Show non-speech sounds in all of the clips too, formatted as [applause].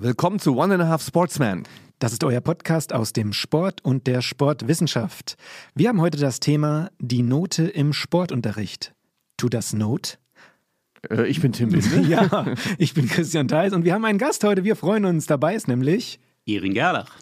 Willkommen zu One and a Half Sportsman. Das ist euer Podcast aus dem Sport und der Sportwissenschaft. Wir haben heute das Thema die Note im Sportunterricht. Tu das Not? Äh, ich bin Tim Binde. [laughs] ja, ich bin Christian Theis und wir haben einen Gast heute. Wir freuen uns. Dabei ist nämlich Irin Gerlach.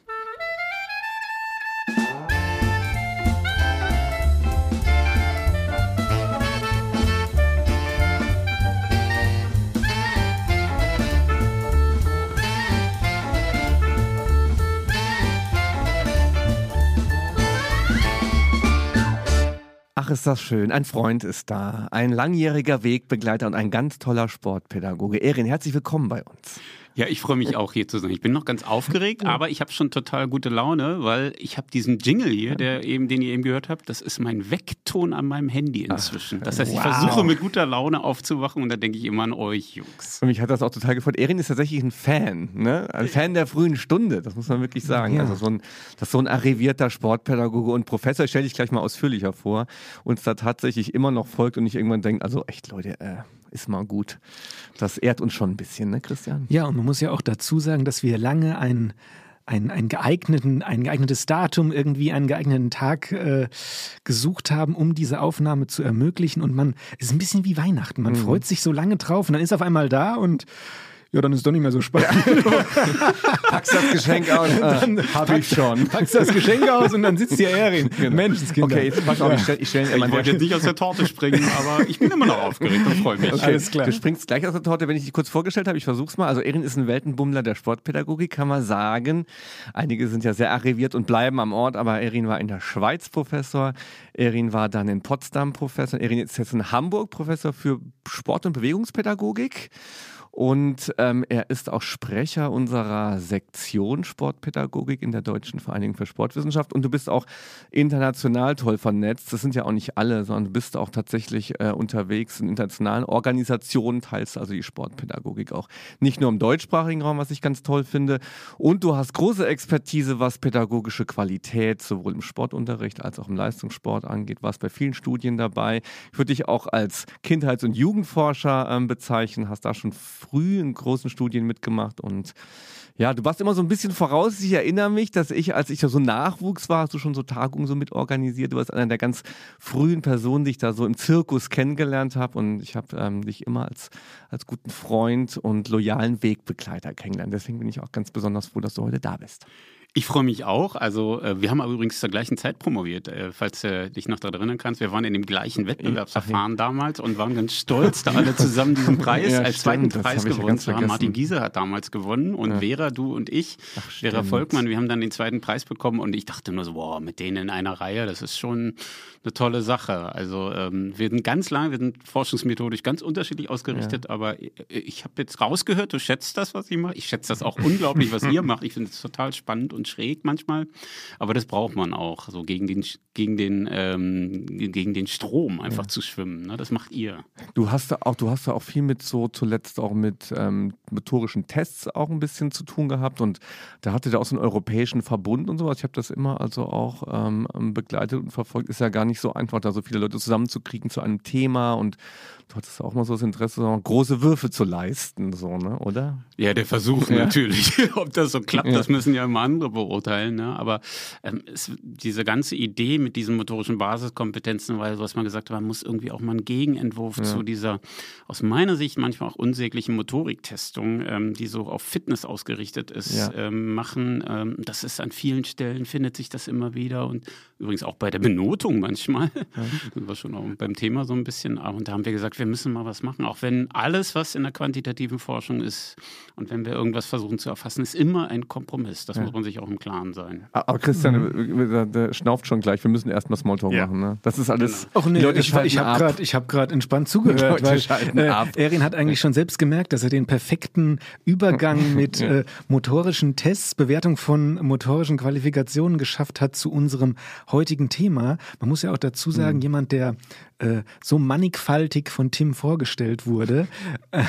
Ach, ist das schön. Ein Freund ist da, ein langjähriger Wegbegleiter und ein ganz toller Sportpädagoge. Erin, herzlich willkommen bei uns. Ja, ich freue mich auch hier zu sein. Ich bin noch ganz aufgeregt, aber ich habe schon total gute Laune, weil ich habe diesen Jingle hier, der eben, den ihr eben gehört habt, das ist mein Weckton an meinem Handy inzwischen. Das heißt, ich wow. versuche mit guter Laune aufzuwachen und da denke ich immer an euch, Jungs. Und mich hat das auch total gefreut. Erin ist tatsächlich ein Fan, ne? Ein Fan der frühen Stunde, das muss man wirklich sagen. Ja. Also so ein, das ist so ein arrivierter Sportpädagoge und Professor, ich stelle dich gleich mal ausführlicher vor, uns da tatsächlich immer noch folgt und ich irgendwann denke, also echt Leute, äh, ist mal gut. Das ehrt uns schon ein bisschen, ne, Christian? Ja, und man muss ja auch dazu sagen, dass wir lange ein, ein, ein, geeigneten, ein geeignetes Datum, irgendwie einen geeigneten Tag äh, gesucht haben, um diese Aufnahme zu ermöglichen. Und man ist ein bisschen wie Weihnachten. Man freut sich so lange drauf und dann ist auf einmal da und ja, dann ist es doch nicht mehr so spannend. [laughs] Packst das Geschenk aus. Dann Äh, hab ich schon. Packst das Geschenk aus und dann sitzt hier Erin. Menschenskinder. Okay, jetzt pass auf, ich stelle ich stell Ich wollte jetzt nicht aus der Torte springen, aber ich bin immer noch aufgeregt und freue mich. Okay, Alles klar. Du springst gleich aus der Torte, wenn ich dich kurz vorgestellt habe. Ich versuch's mal. Also Erin ist ein Weltenbummler der Sportpädagogik, kann man sagen. Einige sind ja sehr arriviert und bleiben am Ort, aber Erin war in der Schweiz Professor. Erin war dann in Potsdam Professor. Erin ist jetzt in Hamburg Professor für Sport- und Bewegungspädagogik. Und ähm, er ist auch Sprecher unserer Sektion Sportpädagogik in der Deutschen Vereinigung für Sportwissenschaft. Und du bist auch international toll vernetzt. Das sind ja auch nicht alle, sondern du bist auch tatsächlich äh, unterwegs in internationalen Organisationen, teilst also die Sportpädagogik auch nicht nur im deutschsprachigen Raum, was ich ganz toll finde. Und du hast große Expertise, was pädagogische Qualität sowohl im Sportunterricht als auch im Leistungssport angeht. Warst bei vielen Studien dabei. Ich würde dich auch als Kindheits- und Jugendforscher ähm, bezeichnen. Hast da schon früh in großen Studien mitgemacht und ja, du warst immer so ein bisschen voraus. Ich erinnere mich, dass ich, als ich so Nachwuchs war, hast du schon so Tagungen so mitorganisiert. Du warst einer der ganz frühen Personen, die ich da so im Zirkus kennengelernt habe. Und ich habe ähm, dich immer als, als guten Freund und loyalen Wegbegleiter kennengelernt. Deswegen bin ich auch ganz besonders froh, dass du heute da bist. Ich freue mich auch. Also, äh, wir haben aber übrigens zur gleichen Zeit promoviert, äh, falls du dich noch daran erinnern kannst. Wir waren in dem gleichen Wettbewerbsverfahren damals und waren ganz stolz, da alle zusammen diesen [laughs] Preis Ja, als stimmt, zweiten Preis ja gewonnen zu haben. Martin Giese hat damals gewonnen und Ja. Vera, du und ich, Ach, Vera. Volkmann, wir haben dann den zweiten Preis bekommen und ich dachte nur so, wow, mit denen in einer Reihe, das ist schon eine tolle Sache. Also, ähm, wir sind ganz lang, wir sind forschungsmethodisch ganz unterschiedlich ausgerichtet, aber ich, ich habe jetzt rausgehört, du schätzt das, was ich mache. Ich schätze das auch unglaublich, was ihr [laughs] macht. Ich finde es total spannend und schräg manchmal. Aber das braucht man auch, so gegen den, gegen den, ähm, gegen den Strom einfach zu schwimmen. Ne? Das macht ihr. Du hast da auch, du hast da auch viel mit so zuletzt auch mit ähm, motorischen Tests auch ein bisschen zu tun gehabt und da hatte der auch so einen europäischen Verbund und sowas. Ich habe das immer also auch ähm, begleitet und verfolgt. Ist ja gar nicht so einfach, da so viele Leute zusammenzukriegen zu einem Thema und du hattest auch mal so das Interesse, so große Würfe zu leisten, so, ne, oder? Ja, der Versuch Ja. natürlich. [laughs] Ob das so klappt, Ja. das müssen ja immer andere beurteilen. Ne? Aber ähm, es, diese ganze Idee mit diesen motorischen Basiskompetenzen, weil was man gesagt hat, man muss irgendwie auch mal einen Gegenentwurf zu dieser aus meiner Sicht manchmal auch unsäglichen Motoriktestung, ähm, die so auf Fitness ausgerichtet ist, Ja. ähm, machen. Ähm, das ist an vielen Stellen, findet sich das immer wieder und übrigens auch bei der Benotung manchmal. Das [laughs] war schon auch beim Thema so ein bisschen. Und da haben wir gesagt, wir müssen mal was machen, auch wenn alles, was in der quantitativen Forschung ist und wenn wir irgendwas versuchen zu erfassen, ist immer ein Kompromiss. Das muss man sich auch im Klaren sein. Aber Christian, der, der schnauft schon gleich. Wir müssen erstmal Smalltalk Ja. machen. Ne? Das ist alles. Och nee, Leute ich, ich habe ab. gerade hab entspannt zugehört, weil äh. Erin hat eigentlich schon selbst gemerkt, dass er den perfekten Übergang [laughs] mit äh, motorischen Tests, Bewertung von motorischen Qualifikationen geschafft hat zu unserem heutigen Thema. Man muss ja auch dazu sagen, jemand, der äh, so mannigfaltig von Tim vorgestellt wurde, äh,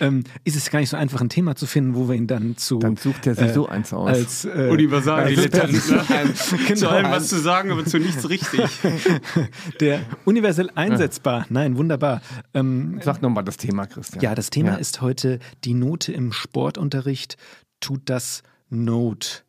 ähm, ist es gar nicht so einfach, ein Thema zu finden, wo wir ihn dann zu. Dann sucht er sich äh, so eins aus. Als, äh, Universaldilettant. als- Ne? [laughs] Zu allem was zu sagen, aber zu nichts richtig. [laughs] Der universell einsetzbar. Nein, wunderbar. Ähm, Sag nochmal das Thema, Christian. ja, das Thema Ja. ist heute die Note im Sportunterricht. Tut das Note?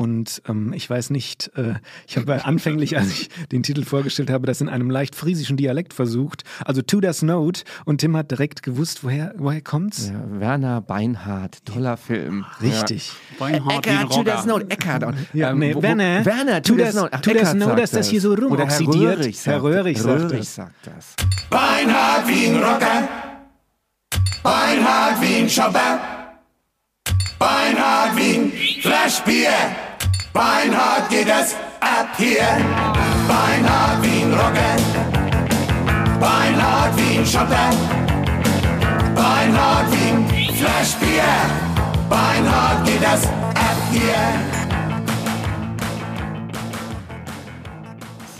Und ähm, ich weiß nicht, äh, ich habe anfänglich, als ich den Titel vorgestellt habe, das in einem leicht friesischen Dialekt versucht. Also to das Note. Und Tim hat direkt gewusst, woher, woher kommt's? Ja, Werner Beinhardt, toller Film. Richtig. Beinhard wie ein Eckart, to das. Note, Eckart. Ja, Ähm, nee, wo- wo- Werner, Werner, to das- Note. Ach, tu das Note, dass das hier so Oder Herr rumoxidiert. Röhrig sagt, Herr Röhrig sagt Röhrig das. sagt das. Beinhard wie ein Rocker. Beinhard wie ein Schopper. Beinhard wie ein Flaschbier. Beinhard geht es ab hier. Beinhard wie ein Rocker. Beinhard wie ein Schopper. Beinhard wie ein Flaschbier. Beinhard geht es ab hier.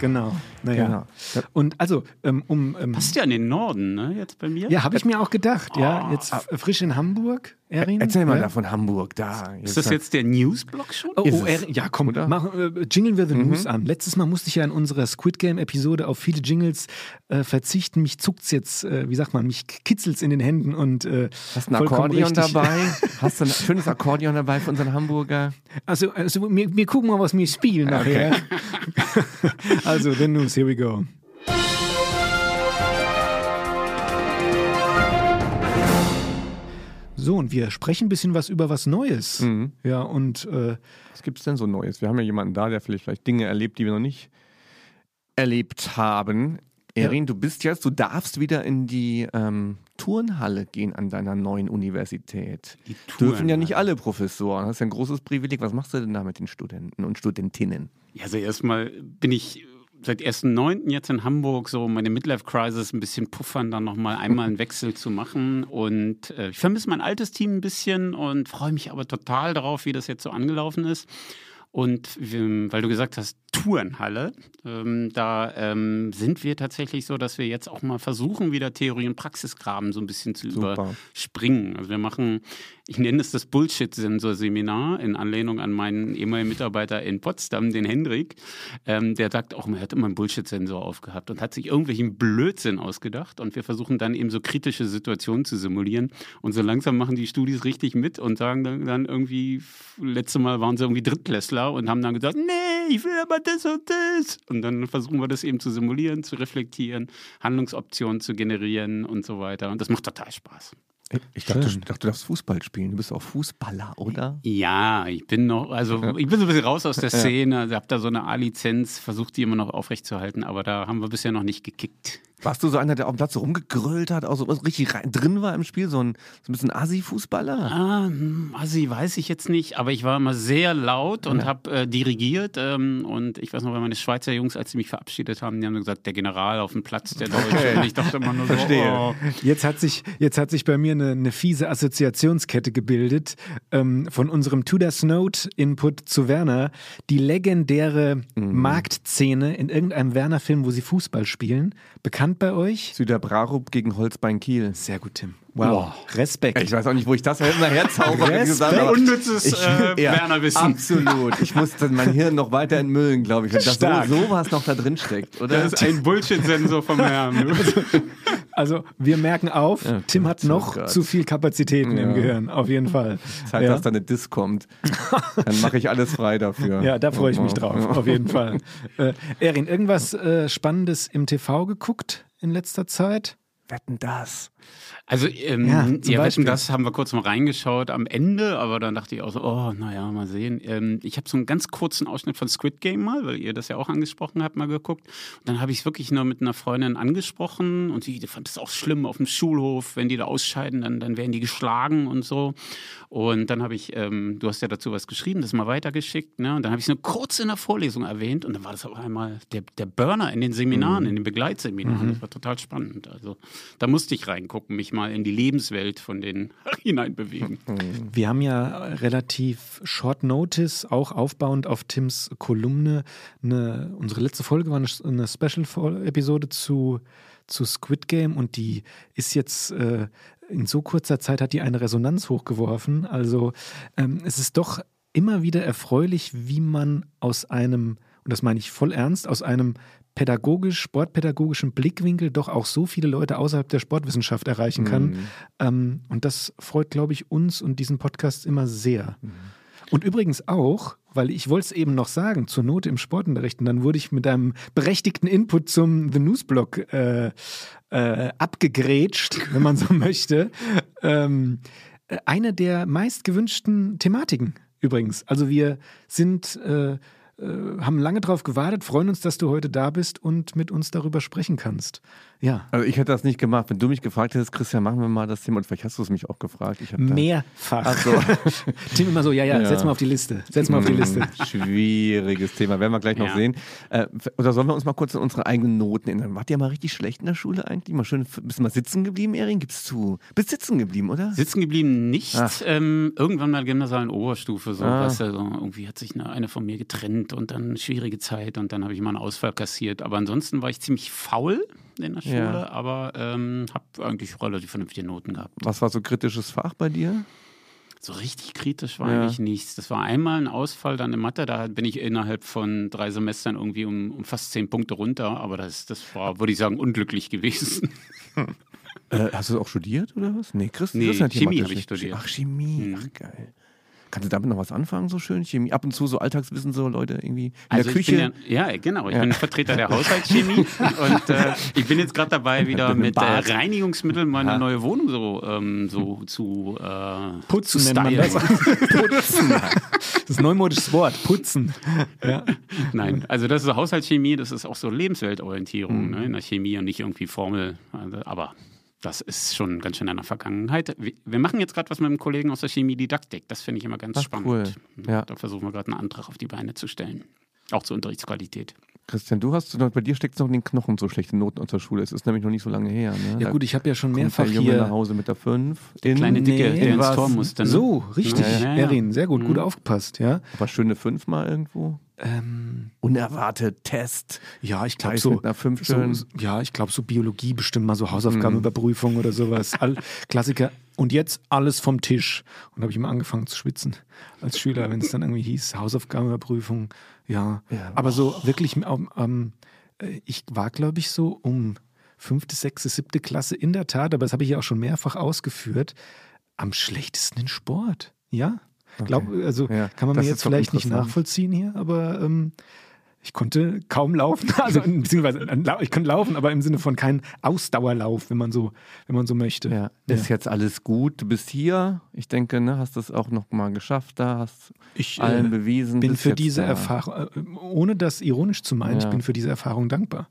Genau. Naja. Genau. Und also, ähm, um. Ähm, Passt ja in den Norden, ne? Jetzt bei mir. ja, habe ich mir auch gedacht. Ja, jetzt frisch in Hamburg, Erin. Erzähl mal ja. da von Hamburg, da. Ist das jetzt der Newsblock schon? Oh, oh es, Erin, ja, komm, oder? mach, äh, jingeln wir The News an. Letztes Mal musste ich ja in unserer Squid Game-Episode auf viele Jingles äh, verzichten. Mich zuckt's jetzt, äh, wie sagt man, mich kitzelt's in den Händen und äh, Hast ein Akkordeon richtig. dabei? [laughs] Hast du ein schönes Akkordeon dabei für unseren Hamburger? Also, also wir, wir gucken mal, was wir spielen nachher. [laughs] also, The News, here we go. So, und wir sprechen ein bisschen was über was Neues. Mhm. Ja, und äh, Was gibt's denn so Neues? Wir haben ja jemanden da, der vielleicht, vielleicht Dinge erlebt, die wir noch nicht erlebt haben. Erin, du bist jetzt, du darfst wieder in die ähm, Turnhalle gehen an deiner neuen Universität. Die Dürfen ja nicht Turnhalle. alle Professoren. Das ist ja ein großes Privileg. Was machst du denn da mit den Studenten und Studentinnen? Ja, also erstmal bin ich seit 1.9. jetzt in Hamburg, so meine Midlife-Crisis ein bisschen puffern, dann nochmal einmal einen [laughs] Wechsel zu machen. Und äh, ich vermisse mein altes Team ein bisschen und freue mich aber total darauf, wie das jetzt so angelaufen ist. Und wir, weil du gesagt hast, Tourenhalle, ähm, da ähm, sind wir tatsächlich so, dass wir jetzt auch mal versuchen, wieder Theorie und Praxisgraben so ein bisschen zu Super. überspringen. Also wir machen, ich nenne es das Bullshit-Sensor-Seminar in Anlehnung an meinen ehemaligen Mitarbeiter in Potsdam, den Hendrik. Ähm, der sagt auch, er hat immer einen Bullshit-Sensor aufgehabt und hat sich irgendwelchen Blödsinn ausgedacht. Und wir versuchen dann eben so kritische Situationen zu simulieren. Und so langsam machen die Studis richtig mit und sagen dann, dann irgendwie, letzte Mal waren sie irgendwie Drittklässler und haben dann gesagt, nee, ich will aber das und das. Und dann versuchen wir das eben zu simulieren, zu reflektieren, Handlungsoptionen zu generieren und so weiter. Und das macht total Spaß. Ich dachte, ich dachte, du darfst Fußball spielen. Du bist auch Fußballer, oder? Ja, ich bin noch, also ich bin so ein bisschen raus aus der [laughs] Szene, also hab da so eine A-Lizenz, versucht die immer noch aufrechtzuerhalten, aber da haben wir bisher noch nicht gekickt. Warst du so einer, der auf dem Platz so rumgegrölt hat, auch so was richtig rein, drin war im Spiel? So ein, so ein bisschen Assi-Fußballer? Ah, hm, Assi weiß ich jetzt nicht, aber ich war immer sehr laut und habe äh, dirigiert ähm, und ich weiß noch, wenn meine Schweizer Jungs, als sie mich verabschiedet haben, die haben gesagt, der General auf dem Platz, der Deutsche. Und ich dachte immer nur so, Verstehe. oh. Jetzt hat sich, jetzt hat sich bei mir eine, eine fiese Assoziationskette gebildet ähm, von unserem To Das Note Input zu Werner. Die legendäre Marktszene in irgendeinem Werner-Film, wo sie Fußball spielen. Bekannt bei euch? Süder Brarup gegen Holzbein Kiel. Sehr gut, Tim. Wow. Respekt. Ich weiß auch nicht, wo ich das [laughs] immer herzauber. wie Respekt. Unnützes ich- äh, ja, Werner-Wissen. Absolut. Ich musste mein Hirn noch weiter entmüllen, glaube ich, wenn das so, sowas noch da drin steckt, oder? Das ist ein Bullshit-Sensor vom Herrn. [laughs] Also wir merken auf, Ja, Tim hat oh noch Gott. zu viel Kapazitäten im Ja. Gehirn, auf jeden Fall. Zeit, ja. dass da eine Diss kommt. Dann mache ich alles frei dafür. Ja, da freue ich mich drauf, auf jeden Fall. Äh, Erin, irgendwas äh, Spannendes im TV geguckt in letzter Zeit? Wetten das? Also, ähm, Ja, ja, Beispiel. das haben wir kurz mal reingeschaut am Ende, aber dann dachte ich auch so, oh, naja, mal sehen. Ähm, ich habe so einen ganz kurzen Ausschnitt von Squid Game mal, weil ihr das ja auch angesprochen habt, mal geguckt. Und dann habe ich es wirklich nur mit einer Freundin angesprochen und die fand es auch schlimm auf dem Schulhof, wenn die da ausscheiden, dann, dann werden die geschlagen und so. Und dann habe ich, ähm, du hast ja dazu was geschrieben, das mal weitergeschickt, ne? Und dann habe ich es nur kurz in der Vorlesung erwähnt und dann war das auf einmal der, der Burner in den Seminaren, in den Begleitseminaren. Das war total spannend. Also da musste ich reingucken. gucken, mich mal in die Lebenswelt von denen [laughs] hineinbewegen. Wir haben ja relativ short notice, auch aufbauend auf Tims Kolumne, eine, unsere letzte Folge war eine, eine Special-Episode zu, zu Squid Game und die ist jetzt äh, in so kurzer Zeit hat die eine Resonanz hochgeworfen. Also ähm, es ist doch immer wieder erfreulich, wie man aus einem, und das meine ich voll ernst, aus einem pädagogisch, sportpädagogischen Blickwinkel doch auch so viele Leute außerhalb der Sportwissenschaft erreichen kann. Mhm. Ähm, und das freut, glaube ich, uns und diesen Podcast immer sehr. Und übrigens auch, weil ich wollte es eben noch sagen, zur Note im Sportunterricht, und dann wurde ich mit einem berechtigten Input zum The Newsblog äh, äh, abgegrätscht, [laughs] wenn man so möchte. Ähm, äh, eine der meist gewünschten Thematiken übrigens. Also wir sind äh, haben lange darauf gewartet, freuen uns, dass du heute da bist und mit uns darüber sprechen kannst. Ja. Also ich hätte das nicht gemacht. Wenn du mich gefragt hättest, Christian, machen wir mal das Thema. Und vielleicht hast du es mich auch gefragt. Ich hab da- Mehrfach. Ach so. [laughs] Tim immer so, ja, ja, Ja. setz mal auf die Liste. Setz mal auf die Liste. Hm, Schwieriges Thema, werden wir gleich noch Ja. sehen. Äh, oder sollen wir uns mal kurz an unsere eigenen Noten erinnern? Wart ihr mal richtig schlecht in der Schule eigentlich? Mal schön, bist du mal sitzen geblieben, Erin? Gibst zu? Bist sitzen geblieben, oder? Sitzen geblieben nicht. Ach. Ähm, irgendwann mal gymnasialen Oberstufe, so, Ah. weißt du, so, irgendwie hat sich eine, eine von mir getrennt und dann schwierige Zeit und dann habe ich mal einen Ausfall kassiert. Aber ansonsten war ich ziemlich faul in der Schule, Ja. aber ähm, habe eigentlich relativ vernünftige Noten gehabt. Was war so kritisches Fach bei dir? So richtig kritisch war Ja. eigentlich nichts. Das war einmal ein Ausfall dann in Mathe, da bin ich innerhalb von drei Semestern irgendwie um, um fast zehn Punkte runter, aber das, das war, würde ich sagen, unglücklich gewesen. [laughs] Äh, hast du auch studiert oder was? Nee, Chris, Nee, Chemie habe ich studiert. Ach, Chemie. Mhm. Ach, geil. Kannst du damit noch was anfangen, so schön? Chemie? Ab und zu so Alltagswissen, so Leute irgendwie in Also der Küche. Ich bin ja, ja, genau. Ich Ja. bin Vertreter der Haushaltschemie [laughs] und äh, ich bin jetzt gerade dabei, wieder mit äh. Reinigungsmitteln meine Ja. neue Wohnung so, ähm, so zu äh, Putzen zu man das. [laughs] Putzen. Das ist ein neumodisches Wort. Putzen. Ja. Nein, also das ist Haushaltschemie, das ist auch so Lebensweltorientierung Mhm. ne, in der Chemie und nicht irgendwie Formel. Also, aber das ist schon ganz schön in der Vergangenheit. Wir, machen jetzt gerade was mit einem Kollegen aus der Chemie-Didaktik. Das finde ich immer ganz Ach, spannend. cool. Ja. Da versuchen wir gerade einen Antrag auf die Beine zu stellen. Auch zur Unterrichtsqualität. Christian, du hast, bei dir steckt es noch in den Knochen so schlechte Noten aus der Schule. Es ist nämlich noch nicht so lange her. Ne? ja gut, ich habe ja schon kommt mehrfach der Junge nach hier... Hause mit der 5. Kleine Dicke, Nee, der ins? Tor musste. Ne? So, richtig. Ja, ja, ja. Erin, sehr gut, gut aufgepasst, ja. Aber schöne 5 mal irgendwo. Ähm, Unerwartet, Test. ja, ich glaube so, mit einer 5 so, ja, ich glaube so Biologie bestimmt mal so Hausaufgabenüberprüfung oder sowas. [laughs] All, Klassiker. Und jetzt alles vom Tisch. Und habe ich immer angefangen zu schwitzen als Schüler, wenn es dann irgendwie hieß Hausaufgabenüberprüfung. Ja, Ja. aber so wirklich, ähm, ähm, äh, ich war glaube ich so um fünfte, sechste, siebte Klasse in der Tat, aber das habe ich ja auch schon mehrfach ausgeführt, am schlechtesten in Sport. Ja, Glaub, also Ja, kann man mir jetzt vielleicht nicht nachvollziehen hier, aber ähm, ich konnte kaum laufen. [laughs] Also beziehungsweise äh, ich konnte laufen, aber im Sinne von kein Ausdauerlauf, wenn man so, wenn man so möchte. Ja, ist jetzt alles gut. Du bist hier. Ich denke, ne, hast das auch noch mal geschafft da, hast Ich äh, allen bewiesen. bin für diese. Erfahrung, äh, ohne das ironisch zu meinen, ich Ja. bin für diese Erfahrung dankbar.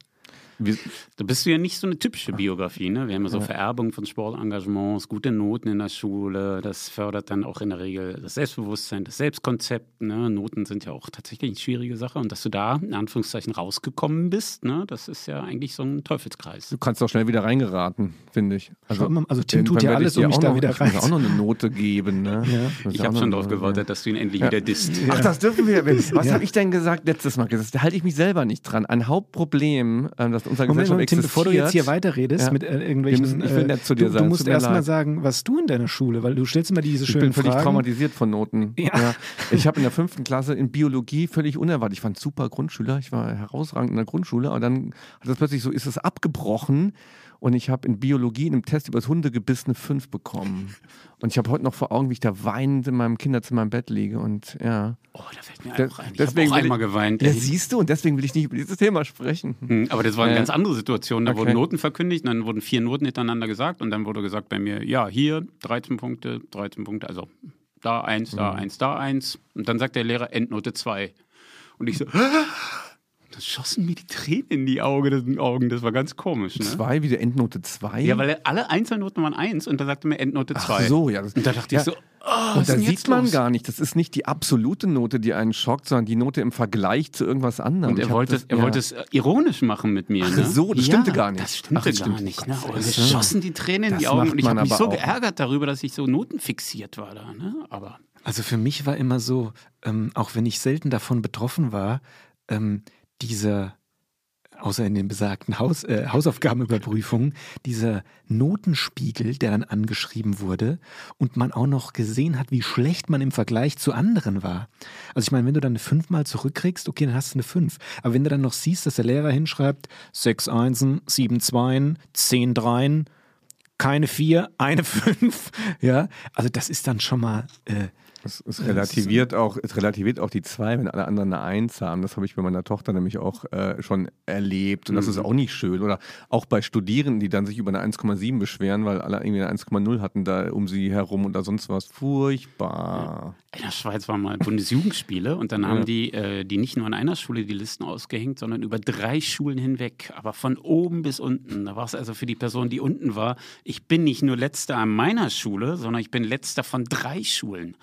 Da bist du ja nicht so eine typische Biografie. Ne? Wir haben ja so Vererbung von Sportengagements, gute Noten in der Schule. Das fördert dann auch in der Regel das Selbstbewusstsein, das Selbstkonzept. Ne? Noten sind ja auch tatsächlich eine schwierige Sache. Und dass du da in Anführungszeichen rausgekommen bist, ne? das ist ja eigentlich so ein Teufelskreis. du kannst doch schnell wieder reingeraten, finde ich. Schau mal, also Tim tut ja ich alles, um mich auch da noch, wieder ich rein- auch noch eine Note geben. Ne? Ja. Ich auch habe schon darauf gewartet, dass du ihn endlich wieder disst. Ach, das dürfen wir. Was Ja. habe ich denn gesagt letztes Mal? gesagt? Da halte ich mich selber nicht dran. Ein Hauptproblem, ähm, das unserer Moment, Gesellschaft Moment, Tim, existiert. bevor du jetzt hier weiterredest Ja. mit äh, irgendwelchen. Müssen- ich will äh, nett zu dir du, sein, Du musst tut mir erst mal leid. sagen, was du in deiner Schule, weil du stellst immer diese Ich schönen bin völlig Fragen. traumatisiert von Noten. [laughs] Ja. Ich habe in der fünften Klasse in Biologie völlig unerwartet. Ich war ein super Grundschüler, ich war herausragend in der Grundschule, aber dann hat das plötzlich so, ist es abgebrochen und ich habe in Biologie in einem Test über das Hundegebiss eine 5 bekommen. Und ich habe heute noch vor Augen, wie ich da weinend in meinem Kinderzimmer im Bett liege und ja. Oh, da fällt mir einfach ein. Ich habe auch einmal ich, geweint. Ja, ey. siehst du, und deswegen will ich nicht über dieses Thema sprechen. Hm, Aber das war eine Ja. ganz andere Situation. Da Okay. wurden Noten verkündigt, dann wurden vier Noten hintereinander gesagt und dann wurde gesagt bei mir, ja, hier 13 Punkte, 13 Punkte, also da eins, da Mhm. eins, da eins. Und dann sagt der Lehrer Endnote 2. Und ich so, Da schossen mir die Tränen in die Augen. Das war ganz komisch. Ne? Zwei, wie der Endnote 2? Ja, weil alle Einzelnoten waren eins und da sagte mir Endnote 2. Ach so, ja. Das, Und da dachte ja. ich so, oh, Und da sieht man los? gar nicht, das ist nicht die absolute Note, die einen schockt, sondern die Note im Vergleich zu irgendwas anderem. Und er wollte, das, es, er ja. wollte es äh, ironisch machen mit mir. Ach ne? so, das ja, stimmte gar nicht. Das stimmte Ach, das gar stimmt. nicht. Ne? Und Dank. schossen die Tränen in Das die Augen und ich habe mich so auch. geärgert darüber, dass ich so notenfixiert war da. Ne? Aber Also für mich war immer so, ähm, auch wenn ich selten davon betroffen war, ähm, dieser, außer in den besagten Haus, äh, Hausaufgabenüberprüfungen, dieser Notenspiegel, der dann angeschrieben wurde und man auch noch gesehen hat, wie schlecht man im Vergleich zu anderen war. Also ich meine, wenn du dann eine 5 mal zurückkriegst, okay, dann hast du eine 5. Aber wenn du dann noch siehst, dass der Lehrer hinschreibt, 6 Einsen, 7 Zweien, 10 Dreien, keine 4, eine 5, [laughs] ja, also das ist dann schon mal... Äh, Es, es relativiert auch, es relativiert auch die zwei, wenn alle anderen eine Eins haben. Das habe ich bei meiner Tochter nämlich auch äh, schon erlebt. Und das ist auch nicht schön. Oder auch bei Studierenden, die dann sich über eine 1,7 beschweren, weil alle irgendwie eine 1,0 hatten da um sie herum oder sonst was. Furchtbar. in der Schweiz waren mal Bundesjugendspiele und dann [laughs] haben die, äh, die nicht nur an einer Schule die Listen ausgehängt, sondern über drei Schulen hinweg, aber von oben bis unten. Da war es also für die Person, die unten war, ich bin nicht nur letzter an meiner Schule, sondern ich bin letzter von drei Schulen.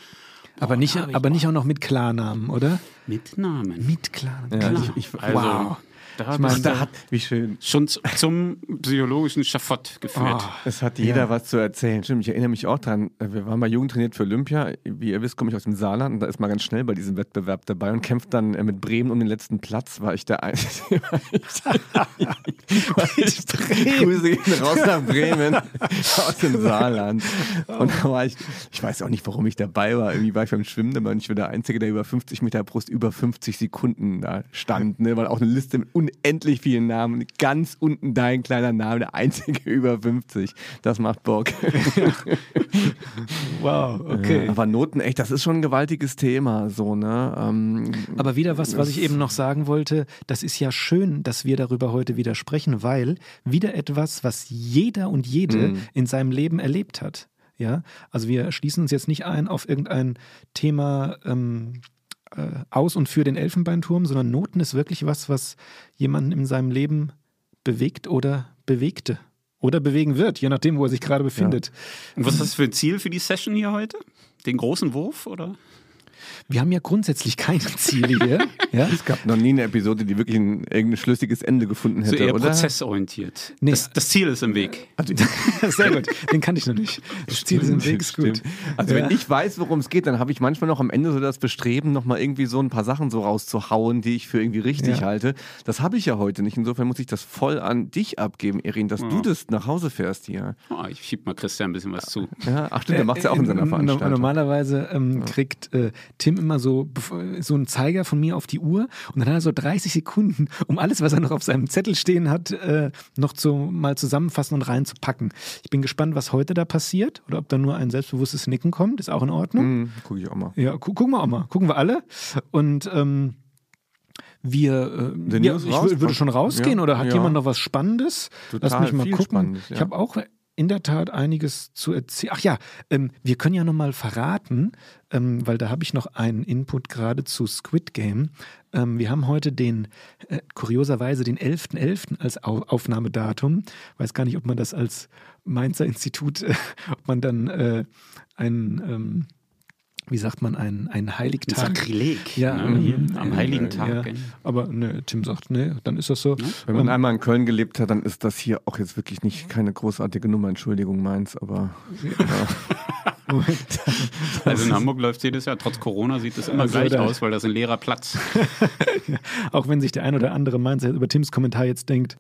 Aber nicht, hab ich aber nicht auch noch mit Klarnamen, oder? Mit Namen. Mit Klarnamen. Ja, Klar. ich, ich, Also, wow. Da Ich meine, da hat- wie schön. schon zum psychologischen Schafott geführt. Oh. Es hat jeder was zu erzählen. Stimmt, ich erinnere mich auch dran. Wir waren mal Jugend trainiert für Olympia. Wie ihr wisst, komme ich aus dem Saarland und da ist man ganz schnell bei diesem Wettbewerb dabei und kämpft dann äh, mit Bremen um den letzten Platz. War ich der Einzige. [laughs] Grüße gehen raus nach Bremen aus dem Saarland. Und da war ich, ich weiß auch nicht, warum ich dabei war. Irgendwie war ich beim Schwimmen, aber ich war der Einzige, der über 50 Meter Brust über 50 Sekunden da stand. Ne? Weil auch eine Liste mit unendlich vielen Namen. Ganz unten dein kleiner Name, der Einzige [laughs] über 50. Das macht Bock. [laughs] Wow, okay. Aber Noten, echt, das ist schon ein gewaltiges Thema, so, ne? Ähm, Aber wieder was, was ich eben noch sagen wollte, das ist ja schön, dass wir darüber heute wieder sprechen, weil wieder etwas, was jeder und jede in seinem Leben erlebt hat. Ja, also wir schließen uns jetzt nicht ein auf irgendein Thema ähm, äh, aus und für den Elfenbeinturm, sondern Noten ist wirklich was, was jemanden in seinem Leben bewegt oder bewegte. Oder bewegen wird, je nachdem, wo er sich gerade befindet. Und was ist das für ein Ziel für die Session hier heute? Den großen Wurf oder? Wir haben ja grundsätzlich keine Ziele hier. [laughs] ja? es gab noch nie eine Episode, die wirklich ein irgendein schlüssiges Ende gefunden So hätte, eher oder? prozessorientiert. Nee. Das, das Ziel ist im Weg. Also, [laughs] Sehr gut, den kannte ich noch nicht. Das Ziel ist im Weg, ist gut. Stimmt. Also Ja. wenn ich weiß, worum es geht, dann habe ich manchmal noch am Ende so das Bestreben, nochmal irgendwie so ein paar Sachen so rauszuhauen, die ich für irgendwie richtig Ja. halte. Das habe ich ja heute nicht. Insofern muss ich das voll an dich abgeben, Erin, dass du das nach Hause fährst hier. Oh, ich schieb mal Christian ein bisschen was zu. Ja, ach stimmt, der macht es ja auch in seiner Äh, Veranstaltung. Normalerweise ähm, kriegt äh, Tim immer so, so einen Zeiger von mir auf die Uhr und dann hat er so 30 Sekunden, um alles, was er noch auf seinem Zettel stehen hat, äh, noch zu, mal zusammenfassen und reinzupacken. Ich bin gespannt, was heute da passiert oder ob da nur ein selbstbewusstes Nicken kommt. Ist auch in Ordnung. Hm, guck ich auch mal. Ja, gu gucken wir auch mal. Gucken wir alle. Und ähm, wir, äh, ja, ich raus? wür- würde schon rausgehen Ja, oder hat ja. jemand noch was Spannendes? Lass Total mich mal gucken. Ich habe auch in der Tat einiges zu erzählen. Ach ja, ähm, wir können ja noch mal verraten, ähm, weil da habe ich noch einen Input gerade zu Squid Game. Ähm, wir haben heute den, äh, kurioserweise den 11.11. als Au Aufnahmedatum. Weiß gar nicht, ob man das als Mainzer Institut, äh, [laughs] ob man dann äh, ein, ähm, wie sagt man, ein, ein Ein Heiligtag Sakrileg. ja, ne, ähm, am äh, Heiligen äh, Tag. Ja, gell? aber ne, Tim sagt, ne, dann ist das so. Wenn man einmal in Köln gelebt hat, dann ist das hier auch jetzt wirklich nicht keine großartige Nummer. Entschuldigung, meins, aber [laughs] Also in Hamburg läuft jedes Jahr, trotz Corona sieht es immer Also gleich da- aus, weil das ein leerer Platz. [laughs] Auch wenn sich der ein oder andere Mainzer über Tims Kommentar jetzt denkt.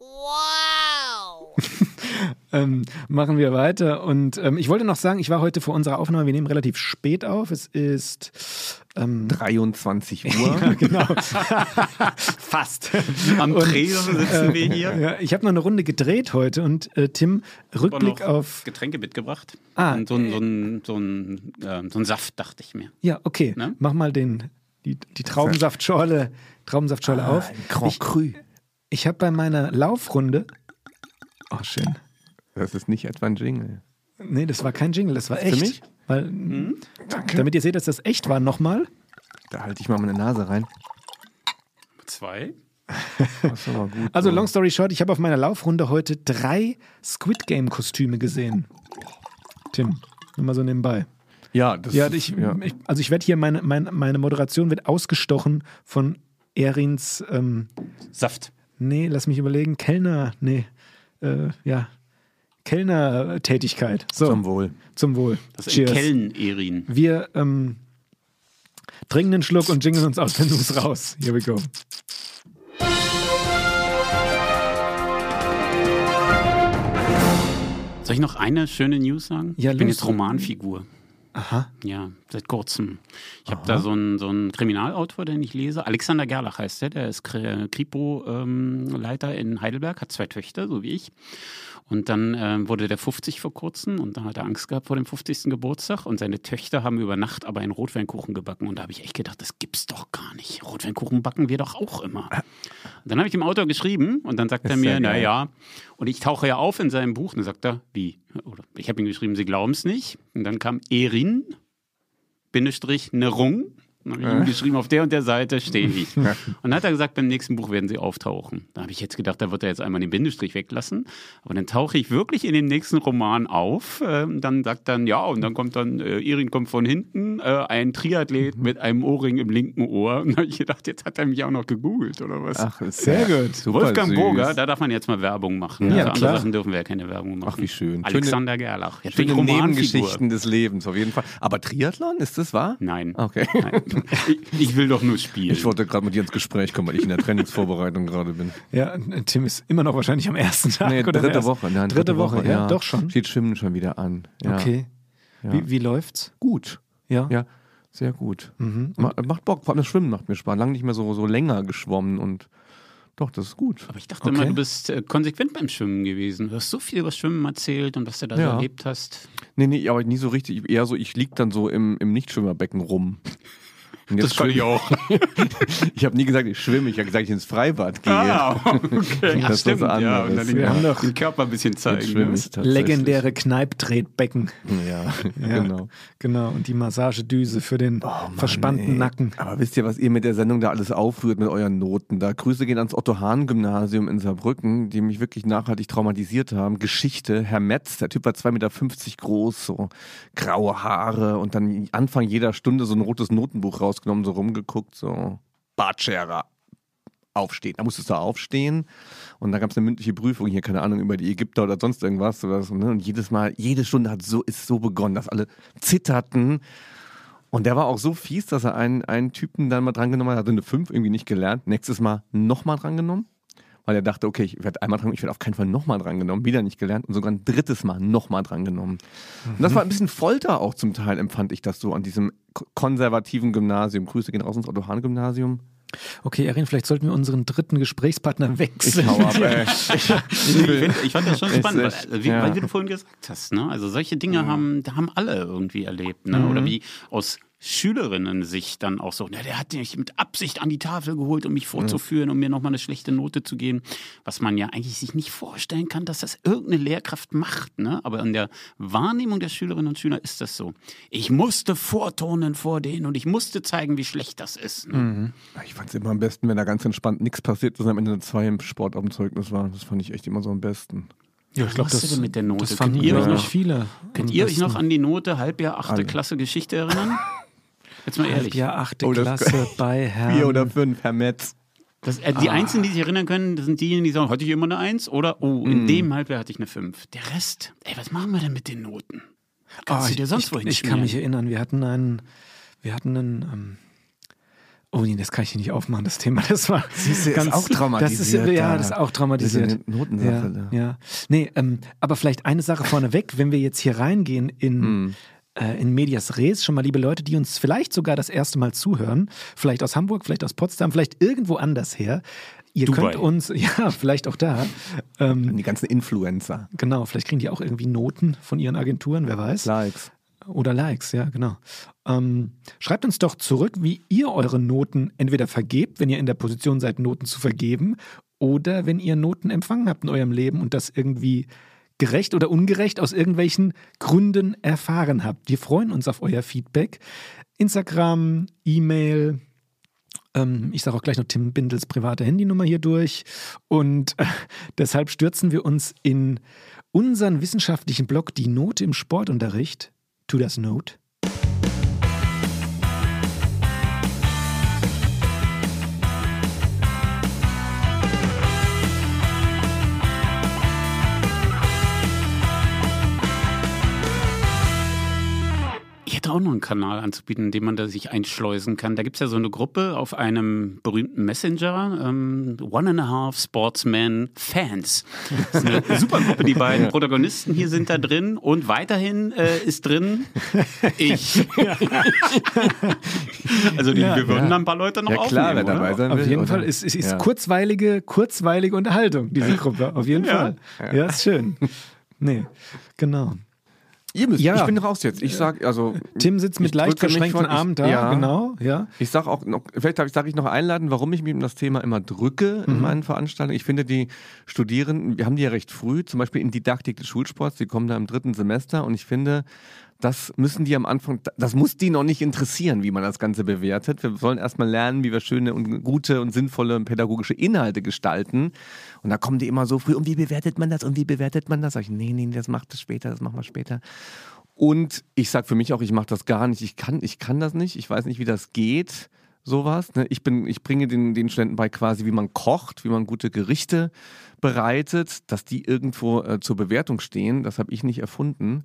[laughs] ähm, machen wir weiter. Und ähm, ich wollte noch sagen, ich war heute vor unserer Aufnahme, wir nehmen relativ spät auf. Es ist ähm, 23 [laughs] ja, Uhr. genau. [laughs] Fast. Am Tresen sitzen wir hier. Ja, ich habe noch eine Runde gedreht heute und äh, Tim, Rückblick auf. Getränke mitgebracht. Ah, Und so ein, so ein, so ein, äh, so ein Saft, dachte ich mir. Ja, okay. Ne? Mach mal den, die, die Traubensaftschorle, Traubensaftschorle auf. Grand Ich, Cru. ich habe bei meiner Laufrunde. Oh, schön. Das ist nicht etwa ein Jingle. Nee, das war kein Jingle, das war echt. mich? Weil, Damit ihr seht, dass das echt war, nochmal. Da halte ich mal meine Nase rein. Zwei. [laughs] Ist gut. Also, long story short, ich habe auf meiner Laufrunde heute drei Squid Game-Kostüme gesehen. Tim, nur mal so nebenbei. ja, das Ja, ich, ja. ich also ich werde hier, meine, meine, meine Moderation wird ausgestochen von Erins, ähm, Saft. nee, lass mich überlegen, Kellner, nee, äh, ja, Kellner-Tätigkeit. So, zum Wohl. zum Wohl. Das ist in Kellen, Erin. Wir ähm, trinken einen Schluck und jingeln uns aus, wenn du es raus. Here we go. Soll ich noch eine schöne News sagen? Ja, ich bin jetzt Romanfigur. Aha. Ja, seit kurzem. Ich habe da so einen, so einen Kriminalautor, den ich lese. Alexander Gerlach heißt der. Der ist Kri- Kripo-Leiter in Heidelberg, hat zwei Töchter, so wie ich. Und dann ähm, wurde der 50 vor kurzem und da hat er Angst gehabt vor dem 50. Geburtstag. Und seine Töchter haben über Nacht aber einen Rotweinkuchen gebacken. Und da habe ich echt gedacht, das gibt's doch gar nicht. Rotweinkuchen backen wir doch auch immer. Und dann habe ich dem Autor geschrieben und dann sagt er mir, ja na geil. ja. Und ich tauche ja auf in seinem Buch und dann sagt er, wie? Oder ich habe ihm geschrieben, Sie glauben es nicht. Und dann kam Erin, Bindestrich, Nerung. Dann habe ich ihm geschrieben, auf der und der Seite stehe ich. [laughs] Und dann hat er gesagt, beim nächsten Buch werden sie auftauchen. Da habe ich jetzt gedacht, da wird er jetzt einmal den Bindestrich weglassen. Aber dann tauche ich wirklich in dem nächsten Roman auf. Ähm, dann sagt dann, ja, und dann kommt dann, äh, Erin kommt von hinten, äh, ein Triathlet mit einem Ohrring im linken Ohr. Und da habe ich gedacht, jetzt hat er mich auch noch gegoogelt oder was? Ach, Sehr ja gut. Super Wolfgang süß. Burger, da darf man jetzt mal Werbung machen. Ja, also klar. andere Sachen dürfen wir ja keine Werbung machen. Ach, wie schön. Alexander Gerlach. Jetzt Schöne. Nebengeschichten des Lebens, auf jeden Fall. Aber Triathlon, ist das wahr? Nein. Okay. Nein. [laughs] Ich, ich will doch nur spielen. Ich wollte gerade mit dir ins Gespräch kommen, weil ich in der Trainingsvorbereitung gerade bin. Ja, Tim ist immer noch wahrscheinlich am ersten Tag. Nee, dritte erst- Woche. Nein, dritte, Woche, ja, doch schon. Steht Schwimmen schon wieder an. Ja. Okay. Ja. Wie, wie läuft's? Gut. Ja. Ja, sehr gut. Mhm. Ma- Macht Bock, vor allem das Schwimmen macht mir Spaß. Lange nicht mehr so, so länger geschwommen und doch, das ist gut. Aber ich dachte Okay. immer, du bist äh, konsequent beim Schwimmen gewesen. Du hast so viel über Schwimmen erzählt und was du da so Ja. erlebt hast. Nee, nee, aber nie so richtig. Eher so, ich lieg dann so im, im Nichtschwimmerbecken rum. Und jetzt kann ich auch. [laughs] Ich habe nie gesagt, ich schwimme, ich habe gesagt, ich ins Freibad gehe. Ah, okay. [laughs] Ja, Das stimmt. was Ja, und dann haben doch- den Körper ein bisschen zeigen. Ne? [laughs] Legendäre Kneipptretbecken. Ja, Ja. genau. Genau. Und die Massagedüse für den Oh Mann, verspannten ey. Nacken. Aber wisst ihr, was ihr mit der Sendung da alles aufrührt mit euren Noten? Da Grüße gehen ans Otto-Hahn-Gymnasium in Saarbrücken, die mich wirklich nachhaltig traumatisiert haben. Geschichte, Herr Metz, der Typ war 2,50 Meter groß, so graue Haare und dann Anfang jeder Stunde so ein rotes Notenbuch rausgenommen, so rumgeguckt, so Bartscherer. Aufstehen. Da musstest du aufstehen und da gab es eine mündliche Prüfung hier, keine Ahnung, über die Ägypter oder sonst irgendwas. Oder so, ne? Und jedes Mal, jede Stunde hat so, ist so begonnen, dass alle zitterten. Und der war auch so fies, dass er einen, einen Typen dann mal drangenommen hat, hatte eine 5 irgendwie nicht gelernt. Nächstes Mal nochmal drangenommen, weil er dachte, okay, ich werde einmal dran, ich werde auf keinen Fall nochmal drangenommen, wieder nicht gelernt und sogar ein drittes Mal nochmal drangenommen. Und das war ein bisschen Folter auch zum Teil, empfand ich das so an diesem ko- konservativen Gymnasium. Grüße gehen raus ins Otto-Hahn-Gymnasium. Okay, Erin, vielleicht sollten wir unseren dritten Gesprächspartner wechseln. hau ab, [laughs] ey. Ich, find, ich fand das schon spannend, echt, weil, wie, ja. weil wie du vorhin gesagt hast, ne? also solche Dinge haben, da haben alle irgendwie erlebt. Ne? Mhm. Oder wie aus Schülerinnen sich dann auch so, na, der hat mich mit Absicht an die Tafel geholt, um mich vorzuführen, um mir nochmal eine schlechte Note zu geben, was man ja eigentlich sich nicht vorstellen kann, dass das irgendeine Lehrkraft macht. Ne? Aber in der Wahrnehmung der Schülerinnen und Schüler ist das so. Ich musste vorturnen vor denen und ich musste zeigen, wie schlecht das ist. Ne? Mhm. Ich fand es immer am besten, wenn da ganz entspannt nichts passiert ist und am Ende eine 2 im Sport auf dem Zeugnis war. Das fand ich echt immer so am besten. Ja, ich glaube, Was ist das, denn mit der Note? das fanden Könnt ihr ich, noch- nicht viele. Könnt ihr euch noch an die Note Halbjahr, achte Alle. Klasse Geschichte erinnern? [laughs] Jetzt mal ehrlich. Ja, achte Oh, das- Klasse [laughs] bei Herrn. Vier oder fünf, Herr Metz. Das, äh, die Einzigen, die sich erinnern können, das sind diejenigen, die sagen, hatte ich immer eine Eins oder oh, in dem Halbjahr hatte ich eine Fünf. Der Rest, ey, was machen wir denn mit den Noten? Kannst Ah, du dir sonst ich, wohin ich, ich kann mich erinnern, wir hatten einen, wir hatten einen, ähm, oh nee, das kann ich hier nicht aufmachen, das Thema, das war [laughs] Siehst du, ist ganz, auch traumatisiert Das ist, ja, da. das ist auch traumatisiert. Notensache ja, ja. Nee, ähm, aber vielleicht eine Sache vorneweg, wenn wir jetzt hier reingehen in, Hm. Äh, in Medias Res, schon mal liebe Leute, die uns vielleicht sogar das erste Mal zuhören, vielleicht aus Hamburg, vielleicht aus Potsdam, vielleicht irgendwo anders her. Ihr Dubai. könnt uns, [laughs] ja, vielleicht auch da, ähm, Die ganzen Influencer. genau, vielleicht kriegen die auch irgendwie Noten von ihren Agenturen, wer weiß. Likes. Oder Likes, ja, genau. Ähm, schreibt uns doch zurück, wie ihr eure Noten entweder vergebt, wenn ihr in der Position seid, Noten zu vergeben, oder wenn ihr Noten empfangen habt in eurem Leben und das irgendwie gerecht oder ungerecht aus irgendwelchen Gründen erfahren habt. Wir freuen uns auf euer Feedback. Instagram, E-Mail, Ähm, ich sage auch gleich noch Tim Bindels private Handynummer hier durch. Und äh, deshalb stürzen wir uns in unseren wissenschaftlichen Blog Die Note im Sportunterricht. To das Note. Auch noch einen Kanal anzubieten, in dem man da sich einschleusen kann. Da gibt es ja so eine Gruppe auf einem berühmten Messenger, ähm, One and a Half Sportsman Fans. Das ist eine [laughs] super Gruppe. Die beiden Protagonisten hier sind da drin und weiterhin äh, ist drin ich. [laughs] also die, wir würden da ein paar Leute noch Ja klar, wer aufnehmen, dabei oder? sein will. Auf jeden oder? Fall, es, es ist Ja. kurzweilige, kurzweilige Unterhaltung, diese Gruppe. Auf jeden Ja. Fall. Ja, ist schön. Nee, genau. Ihr müsst, Ja. ich bin raus jetzt. Ich sag, also. Tim sitzt mit ich leicht verschränkten Armen da, ja. genau, ja. Ich sag auch noch, vielleicht sage ich noch einladen, warum ich mich um das Thema immer drücke Mhm. in meinen Veranstaltungen. Ich finde, die Studierenden, wir haben die ja recht früh, zum Beispiel in Didaktik des Schulsports, die kommen da im dritten Semester und ich finde, das müssen die am Anfang, das muss die noch nicht interessieren, wie man das Ganze bewertet. Wir sollen erstmal lernen, wie wir schöne und gute und sinnvolle pädagogische Inhalte gestalten. Und da kommen die immer so früh, und wie bewertet man das und wie bewertet man das? Sag ich, nee, nee, das macht das später, das machen wir später. Und ich sage für mich auch, ich mache das gar nicht. Ich kann, ich kann das nicht. Ich weiß nicht, wie das geht. Sowas. Ne? Ich, bin, ich bringe den, den Studenten bei quasi, wie man kocht, wie man gute Gerichte bereitet, dass die irgendwo äh, zur Bewertung stehen. Das habe ich nicht erfunden.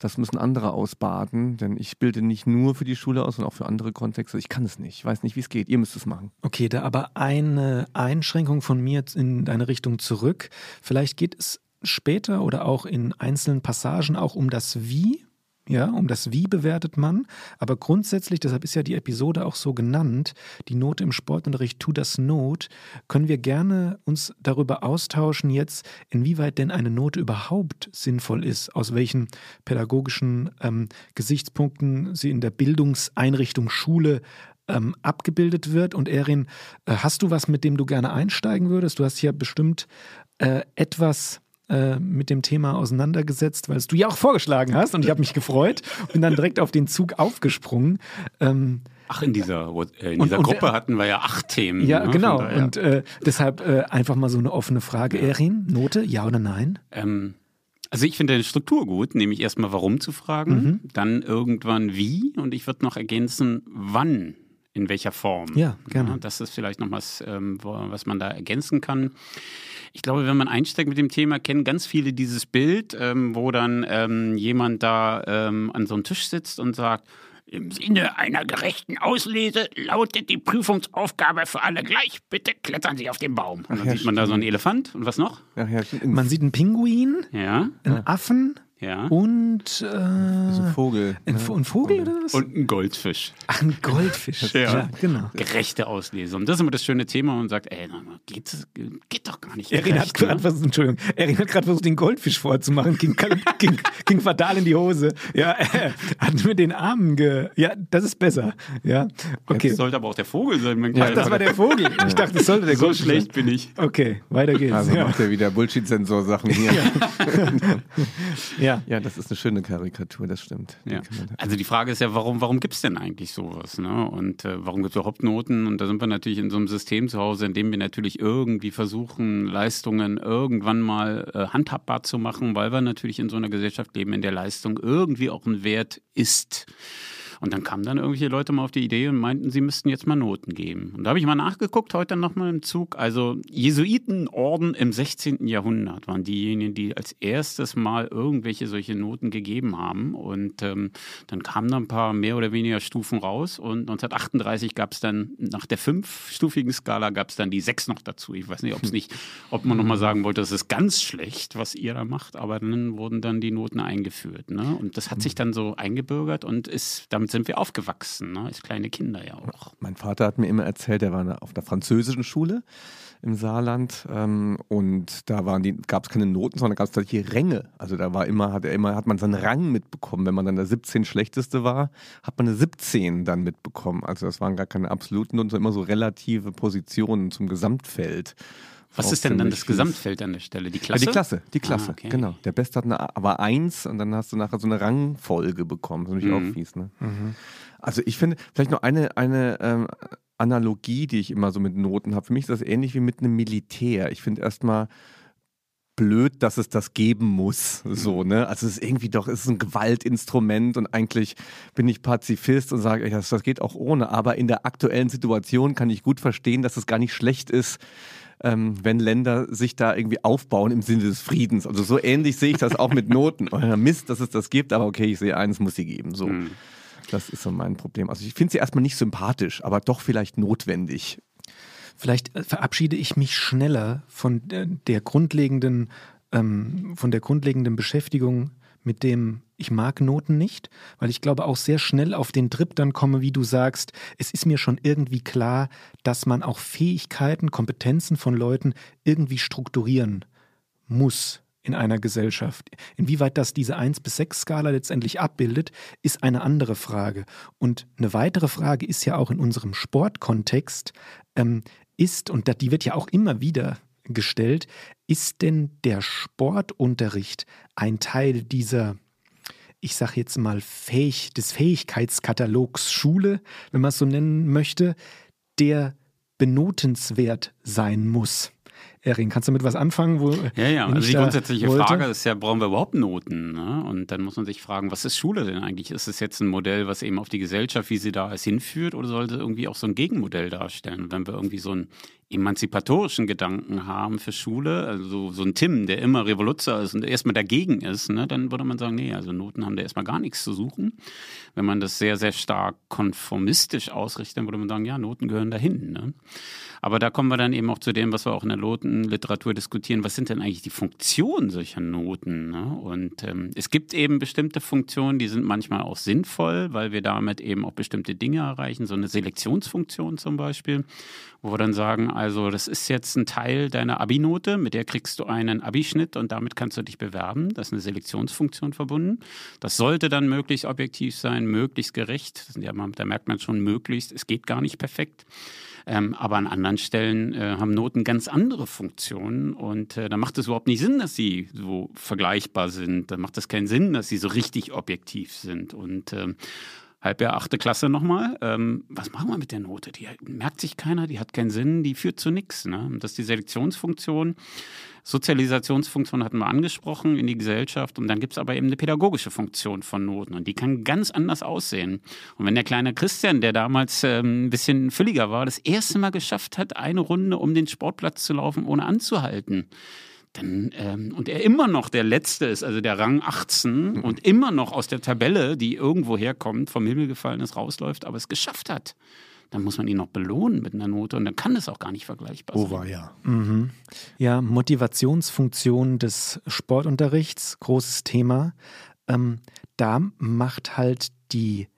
Das müssen andere ausbaden, denn ich bilde nicht nur für die Schule aus, sondern auch für andere Kontexte. Ich kann es nicht. Ich weiß nicht, wie es geht. Ihr müsst es machen. Okay, da aber eine Einschränkung von mir in deine Richtung zurück. Vielleicht geht es später oder auch in einzelnen Passagen auch um das Wie. Ja, um das Wie bewertet man. Aber grundsätzlich, deshalb ist ja die Episode auch so genannt, die Note im Sportunterricht tu das Not, können wir gerne uns darüber austauschen jetzt, inwieweit denn eine Note überhaupt sinnvoll ist, aus welchen pädagogischen ähm, Gesichtspunkten sie in der Bildungseinrichtung Schule ähm, abgebildet wird. Und Erin, äh, hast du was, mit dem du gerne einsteigen würdest? Du hast ja bestimmt äh, etwas äh, mit dem Thema auseinandergesetzt, weil es du ja auch vorgeschlagen hast und ich habe mich gefreut, bin dann direkt auf den Zug aufgesprungen. Ähm, Ach, in dieser, äh, in Und- dieser und Gruppe hatten wir ja acht Themen. ja, ne? Genau. Und äh, deshalb äh, einfach mal so eine offene Frage. Erin, Note, ja oder nein? Ähm, also ich finde die Struktur gut, nämlich erstmal warum zu fragen, Mhm. dann irgendwann wie und ich würde noch ergänzen, wann, in welcher Form. Ja, gerne. das ist vielleicht noch was, ähm, was man da ergänzen kann. Ich glaube, wenn man einsteigt mit dem Thema, kennen ganz viele dieses Bild, ähm, wo dann ähm, jemand da ähm, an so einem Tisch sitzt und sagt, im Sinne einer gerechten Auslese lautet die Prüfungsaufgabe für alle gleich. Bitte klettern Sie auf den Baum. Und dann ja, sieht man da so einen Elefant und was noch? Ach ja, Man sieht einen Pinguin, Ja, einen Affen ja. und äh, so ein Vogel. ein, ne? Ein Vogel oder was? Und ein Goldfisch. Ach, ein Goldfisch. [laughs] Ja. ja genau. Gerechte Auslese. Und das ist immer das schöne Thema und sagt, ey, na, geht, geht doch gar nicht. Erin hat ne? gerade versucht, Entschuldigung, Erin hat gerade versucht, den Goldfisch vorzumachen, [laughs] ging, ging, ging fatal in die Hose. Ja, äh, hat mit den Armen ge. Ja, das ist besser. Ja, okay. Das sollte aber auch der Vogel sein, mein Ach, Kleiner. das war der Vogel. [laughs] Ich dachte, das sollte der so Goldfisch schlecht sein. bin ich. Okay, weiter geht's. Also ja. macht er wieder Bullshit-Sensor-Sachen hier. ja. Ja, das ist eine schöne Karikatur, das stimmt. Ja. Also die Frage ist ja, warum, warum gibt es denn eigentlich sowas? Ne? Und äh, warum gibt es überhaupt Noten? Und da sind wir natürlich in so einem System zu Hause, in dem wir natürlich irgendwie versuchen, Leistungen irgendwann mal äh, handhabbar zu machen, weil wir natürlich in so einer Gesellschaft leben, in der Leistung irgendwie auch ein Wert ist. Und dann kamen dann irgendwelche Leute mal auf die Idee und meinten, sie müssten jetzt mal Noten geben. Und da habe ich mal nachgeguckt, heute nochmal im Zug. Also Jesuitenorden im 16. Jahrhundert waren diejenigen, die als erstes mal irgendwelche solche Noten gegeben haben. Und ähm, dann kamen da ein paar mehr oder weniger Stufen raus. Und 1938 gab es dann nach der fünfstufigen Skala gab es dann die sechs noch dazu. Ich weiß nicht, ob es nicht, ob man nochmal sagen wollte, das ist ganz schlecht, was ihr da macht. Aber dann wurden dann die Noten eingeführt. Ne? Und das hat sich dann so eingebürgert und ist, damit sind wir aufgewachsen, ne? als kleine Kinder ja auch. Mein Vater hat mir immer erzählt, er war auf einer französischen Schule im Saarland ähm, und da waren die, gab es keine Noten, sondern gab es tatsächlich Ränge. Also da war immer, hat er immer, hat man seinen Rang mitbekommen. Wenn man dann der 17 schlechteste war, hat man eine 17 dann mitbekommen. Also das waren gar keine absoluten Noten, sondern immer so relative Positionen zum Gesamtfeld. Was ist denn dann das. Gesamtfeld an der Stelle? Die Ja, Klasse? die Klasse, die Klasse, Ah, okay. genau. Der Beste hat eine, aber eins und dann hast du nachher so eine Rangfolge bekommen. Das ist natürlich Mhm. auch fies, ne? Also ich finde, vielleicht noch eine, eine, ähm, Analogie, die ich immer so mit Noten habe. Für mich ist das ähnlich wie mit einem Militär. Ich finde erstmal blöd, dass es das geben muss. So, ne? Also es ist irgendwie doch, es ist ein Gewaltinstrument und eigentlich bin ich Pazifist und sage, das, das geht auch ohne. Aber in der aktuellen Situation kann ich gut verstehen, dass es gar nicht schlecht ist, ähm, wenn Länder sich da irgendwie aufbauen im Sinne des Friedens. Also so ähnlich sehe ich das auch mit Noten. [laughs] Oder Mist, dass es das gibt, aber okay, ich sehe eines muss sie geben. So. Mhm. Das ist so mein Problem. Also ich finde sie erstmal nicht sympathisch, aber doch vielleicht notwendig. Vielleicht äh, verabschiede ich mich schneller von der grundlegenden, ähm, von der grundlegenden Beschäftigung mit dem ich mag Noten nicht, weil ich glaube auch sehr schnell auf den Trip dann komme, wie du sagst, es ist mir schon irgendwie klar, dass man auch Fähigkeiten, Kompetenzen von Leuten irgendwie strukturieren muss in einer Gesellschaft. Inwieweit das diese 1 bis 6 Skala letztendlich abbildet, ist eine andere Frage. Und eine weitere Frage ist ja auch in unserem Sportkontext, ähm, ist, und die wird ja auch immer wieder gestellt, ist denn der Sportunterricht ein Teil dieser, ich sage jetzt mal, Fähig, des Fähigkeitskatalogs Schule, wenn man es so nennen möchte, der benotenswert sein muss? Erin, kannst du mit was anfangen? Wo ja, ja, also die grundsätzliche wollte? Frage ist ja, brauchen wir überhaupt Noten? Ne? Und dann muss man sich fragen, was ist Schule denn eigentlich? Ist es jetzt ein Modell, was eben auf die Gesellschaft, wie sie da ist, hinführt oder sollte irgendwie auch so ein Gegenmodell darstellen? Und wenn wir irgendwie so ein emanzipatorischen Gedanken haben für Schule, also so ein Tim, der immer Revoluzer ist und erstmal dagegen ist, ne, dann würde man sagen, nee, also Noten haben da erstmal gar nichts zu suchen. Wenn man das sehr, sehr stark konformistisch ausrichtet, dann würde man sagen, ja, Noten gehören dahin. Ne? Aber da kommen wir dann eben auch zu dem, was wir auch in der Notenliteratur diskutieren. Was sind denn eigentlich die Funktionen solcher Noten? Ne? Und ähm, es gibt eben bestimmte Funktionen, die sind manchmal auch sinnvoll, weil wir damit eben auch bestimmte Dinge erreichen. So eine Selektionsfunktion zum Beispiel, wo wir dann sagen, also das ist jetzt ein Teil deiner Abi-Note, mit der kriegst du einen Abischnitt und damit kannst du dich bewerben. Das ist eine Selektionsfunktion verbunden. Das sollte dann möglichst objektiv sein, möglichst gerecht. Ja, da merkt man schon möglichst, es geht gar nicht perfekt. Ähm, aber an anderen Stellen äh, haben Noten ganz andere Funktionen und äh, da macht es überhaupt nicht Sinn, dass sie so vergleichbar sind. Da macht es keinen Sinn, dass sie so richtig objektiv sind. Und ähm, Halbjahr, achte Klasse nochmal. Ähm, was machen wir mit der Note? Die merkt sich keiner, die hat keinen Sinn, die führt zu nichts. Ne? Das ist die Selektionsfunktion. Sozialisationsfunktion hatten wir angesprochen in die Gesellschaft und dann gibt es aber eben eine pädagogische Funktion von Noten und die kann ganz anders aussehen. Und wenn der kleine Christian, der damals ähm, ein bisschen fülliger war, das erste Mal geschafft hat, eine Runde um den Sportplatz zu laufen, ohne anzuhalten, dann, ähm, und er immer noch der Letzte ist, also der Rang 18 mhm. und immer noch aus der Tabelle, die irgendwo herkommt, vom Himmel gefallen ist, rausläuft, aber es geschafft hat dann muss man ihn noch belohnen mit einer Note und dann kann es auch gar nicht vergleichbar sein. Oh, war ja. Mhm. Ja, Motivationsfunktion des Sportunterrichts, großes Thema. Ähm, da macht halt die,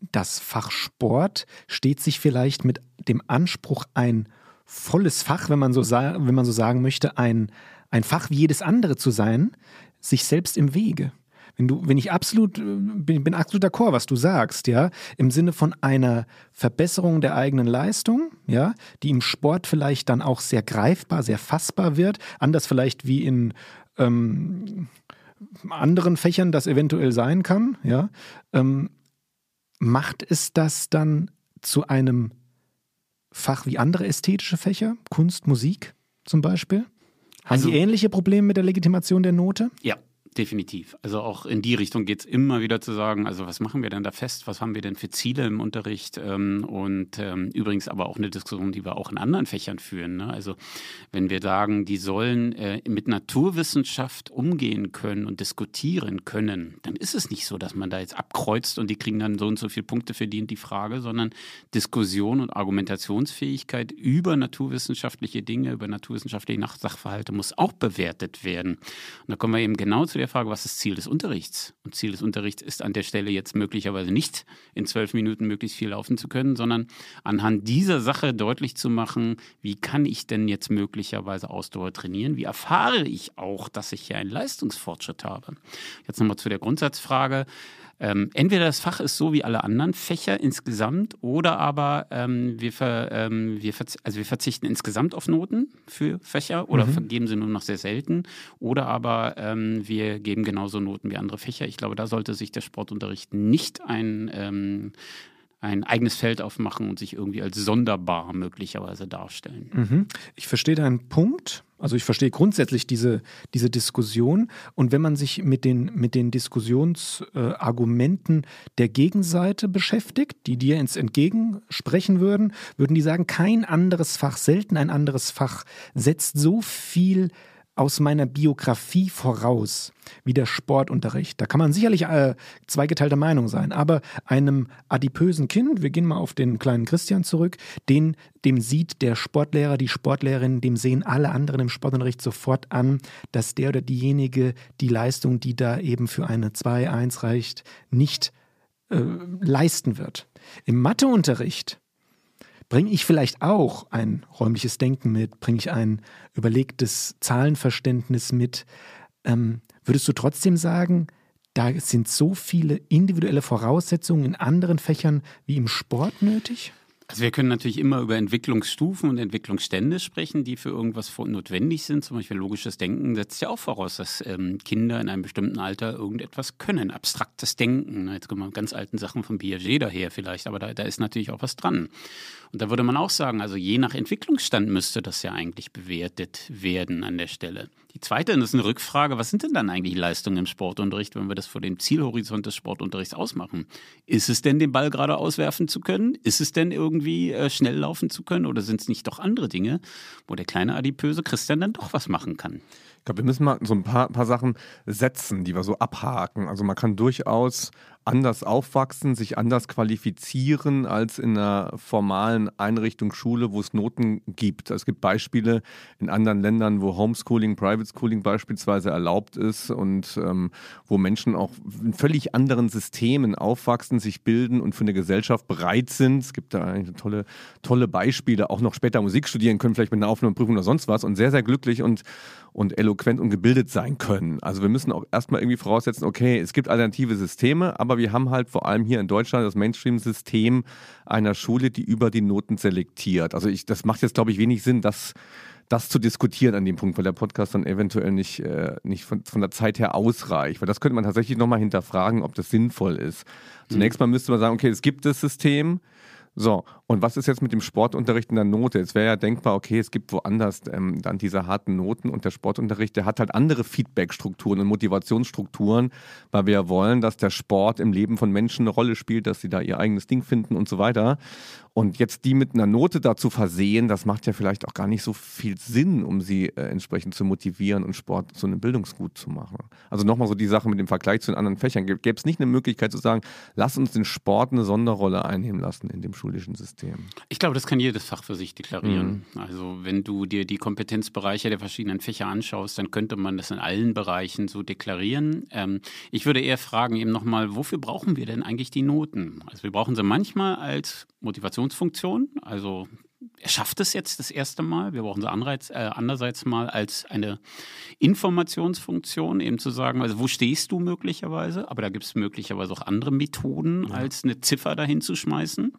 das Fach Sport, steht sich vielleicht mit dem Anspruch, ein volles Fach, wenn man so, wenn man so sagen möchte, ein, ein Fach wie jedes andere zu sein, sich selbst im Wege wenn du, wenn ich absolut, äh, bin, bin absolut d'accord, was du sagst, ja, im Sinne von einer Verbesserung der eigenen Leistung, ja, die im Sport vielleicht dann auch sehr greifbar, sehr fassbar wird, anders vielleicht wie in ähm, anderen Fächern das eventuell sein kann, ja, ähm, macht es das dann zu einem Fach wie andere ästhetische Fächer, Kunst, Musik zum Beispiel? Haben also, Sie ähnliche Probleme mit der Legitimation der Note? Ja, Definitiv. Also auch in die Richtung geht es immer wieder zu sagen, also was machen wir denn da fest, was haben wir denn für Ziele im Unterricht ähm, und ähm, übrigens aber auch eine Diskussion, die wir auch in anderen Fächern führen. Ne? Also wenn wir sagen, die sollen äh, mit Naturwissenschaft umgehen können und diskutieren können, dann ist es nicht so, dass man da jetzt abkreuzt und die kriegen dann so und so viele Punkte verdient, die Frage, sondern Diskussion und Argumentationsfähigkeit über naturwissenschaftliche Dinge, über naturwissenschaftliche Sachverhalte muss auch bewertet werden. Und da kommen wir eben genau zu der der Frage, was ist Ziel des Unterrichts? Und Ziel des Unterrichts ist an der Stelle jetzt möglicherweise nicht in zwölf Minuten möglichst viel laufen zu können, sondern anhand dieser Sache deutlich zu machen, wie kann ich denn jetzt möglicherweise Ausdauer trainieren? Wie erfahre ich auch, dass ich hier einen Leistungsfortschritt habe? Jetzt nochmal zu der Grundsatzfrage. Ähm, entweder das Fach ist so wie alle anderen Fächer insgesamt oder aber ähm, wir, ver, ähm, wir, also wir verzichten insgesamt auf Noten für Fächer oder mhm. geben sie nur noch sehr selten oder aber ähm, wir geben genauso Noten wie andere Fächer. Ich glaube, da sollte sich der Sportunterricht nicht ein, ähm, ein eigenes Feld aufmachen und sich irgendwie als sonderbar möglicherweise darstellen. Mhm. Ich verstehe deinen Punkt. Also ich verstehe grundsätzlich diese, diese Diskussion. Und wenn man sich mit den, mit den Diskussionsargumenten äh, der Gegenseite beschäftigt, die dir ins Entgegensprechen würden, würden die sagen, kein anderes Fach, selten ein anderes Fach setzt so viel aus meiner Biografie voraus, wie der Sportunterricht. Da kann man sicherlich äh, zweigeteilter Meinung sein, aber einem adipösen Kind, wir gehen mal auf den kleinen Christian zurück, den, dem sieht der Sportlehrer, die Sportlehrerin, dem sehen alle anderen im Sportunterricht sofort an, dass der oder diejenige die Leistung, die da eben für eine 2-1 reicht, nicht äh, leisten wird. Im Matheunterricht Bringe ich vielleicht auch ein räumliches Denken mit? Bringe ich ein überlegtes Zahlenverständnis mit? Ähm, würdest du trotzdem sagen, da sind so viele individuelle Voraussetzungen in anderen Fächern wie im Sport nötig? Also wir können natürlich immer über Entwicklungsstufen und Entwicklungsstände sprechen, die für irgendwas notwendig sind. Zum Beispiel logisches Denken setzt ja auch voraus, dass ähm, Kinder in einem bestimmten Alter irgendetwas können. Abstraktes Denken. Jetzt kommen wir ganz alten Sachen von Piaget daher vielleicht, aber da, da ist natürlich auch was dran. Und da würde man auch sagen, also je nach Entwicklungsstand müsste das ja eigentlich bewertet werden an der Stelle. Die zweite ist eine Rückfrage, was sind denn dann eigentlich Leistungen im Sportunterricht, wenn wir das vor dem Zielhorizont des Sportunterrichts ausmachen? Ist es denn, den Ball gerade auswerfen zu können? Ist es denn irgendwie äh, schnell laufen zu können? Oder sind es nicht doch andere Dinge, wo der kleine adipöse Christian dann doch was machen kann? Ich glaube, wir müssen mal so ein paar, paar Sachen setzen, die wir so abhaken. Also man kann durchaus anders aufwachsen, sich anders qualifizieren als in einer formalen Einrichtung Schule, wo es Noten gibt. Es gibt Beispiele in anderen Ländern, wo Homeschooling, Private Schooling beispielsweise erlaubt ist und ähm, wo Menschen auch in völlig anderen Systemen aufwachsen, sich bilden und für eine Gesellschaft bereit sind. Es gibt da eigentlich tolle, tolle Beispiele, auch noch später Musik studieren können, vielleicht mit einer Aufnahmeprüfung oder sonst was und sehr, sehr glücklich und, und eloquent und gebildet sein können. Also wir müssen auch erstmal irgendwie voraussetzen, okay, es gibt alternative Systeme, aber wir haben halt vor allem hier in Deutschland das Mainstream-System einer Schule, die über die Noten selektiert. Also ich, das macht jetzt, glaube ich, wenig Sinn, das, das zu diskutieren an dem Punkt, weil der Podcast dann eventuell nicht, äh, nicht von, von der Zeit her ausreicht. Weil das könnte man tatsächlich nochmal hinterfragen, ob das sinnvoll ist. Zunächst mal müsste man sagen, okay, es gibt das System, so, und was ist jetzt mit dem Sportunterricht in der Note? Es wäre ja denkbar, okay, es gibt woanders ähm, dann diese harten Noten und der Sportunterricht, der hat halt andere Feedbackstrukturen und Motivationsstrukturen, weil wir ja wollen, dass der Sport im Leben von Menschen eine Rolle spielt, dass sie da ihr eigenes Ding finden und so weiter. Und jetzt die mit einer Note dazu versehen, das macht ja vielleicht auch gar nicht so viel Sinn, um sie äh, entsprechend zu motivieren und Sport zu einem Bildungsgut zu machen. Also nochmal so die Sache mit dem Vergleich zu den anderen Fächern. Gäbe es nicht eine Möglichkeit zu sagen, lass uns den Sport eine Sonderrolle einnehmen lassen in dem schulischen System? Ich glaube, das kann jedes Fach für sich deklarieren. Mhm. Also wenn du dir die Kompetenzbereiche der verschiedenen Fächer anschaust, dann könnte man das in allen Bereichen so deklarieren. Ähm, ich würde eher fragen eben nochmal, wofür brauchen wir denn eigentlich die Noten? Also wir brauchen sie manchmal als Motivationsfunktion. Also er schafft es jetzt das erste Mal. Wir brauchen sie Anreiz, äh, andererseits mal als eine Informationsfunktion, eben zu sagen, also wo stehst du möglicherweise? Aber da gibt es möglicherweise auch andere Methoden, ja. als eine Ziffer dahin zu schmeißen.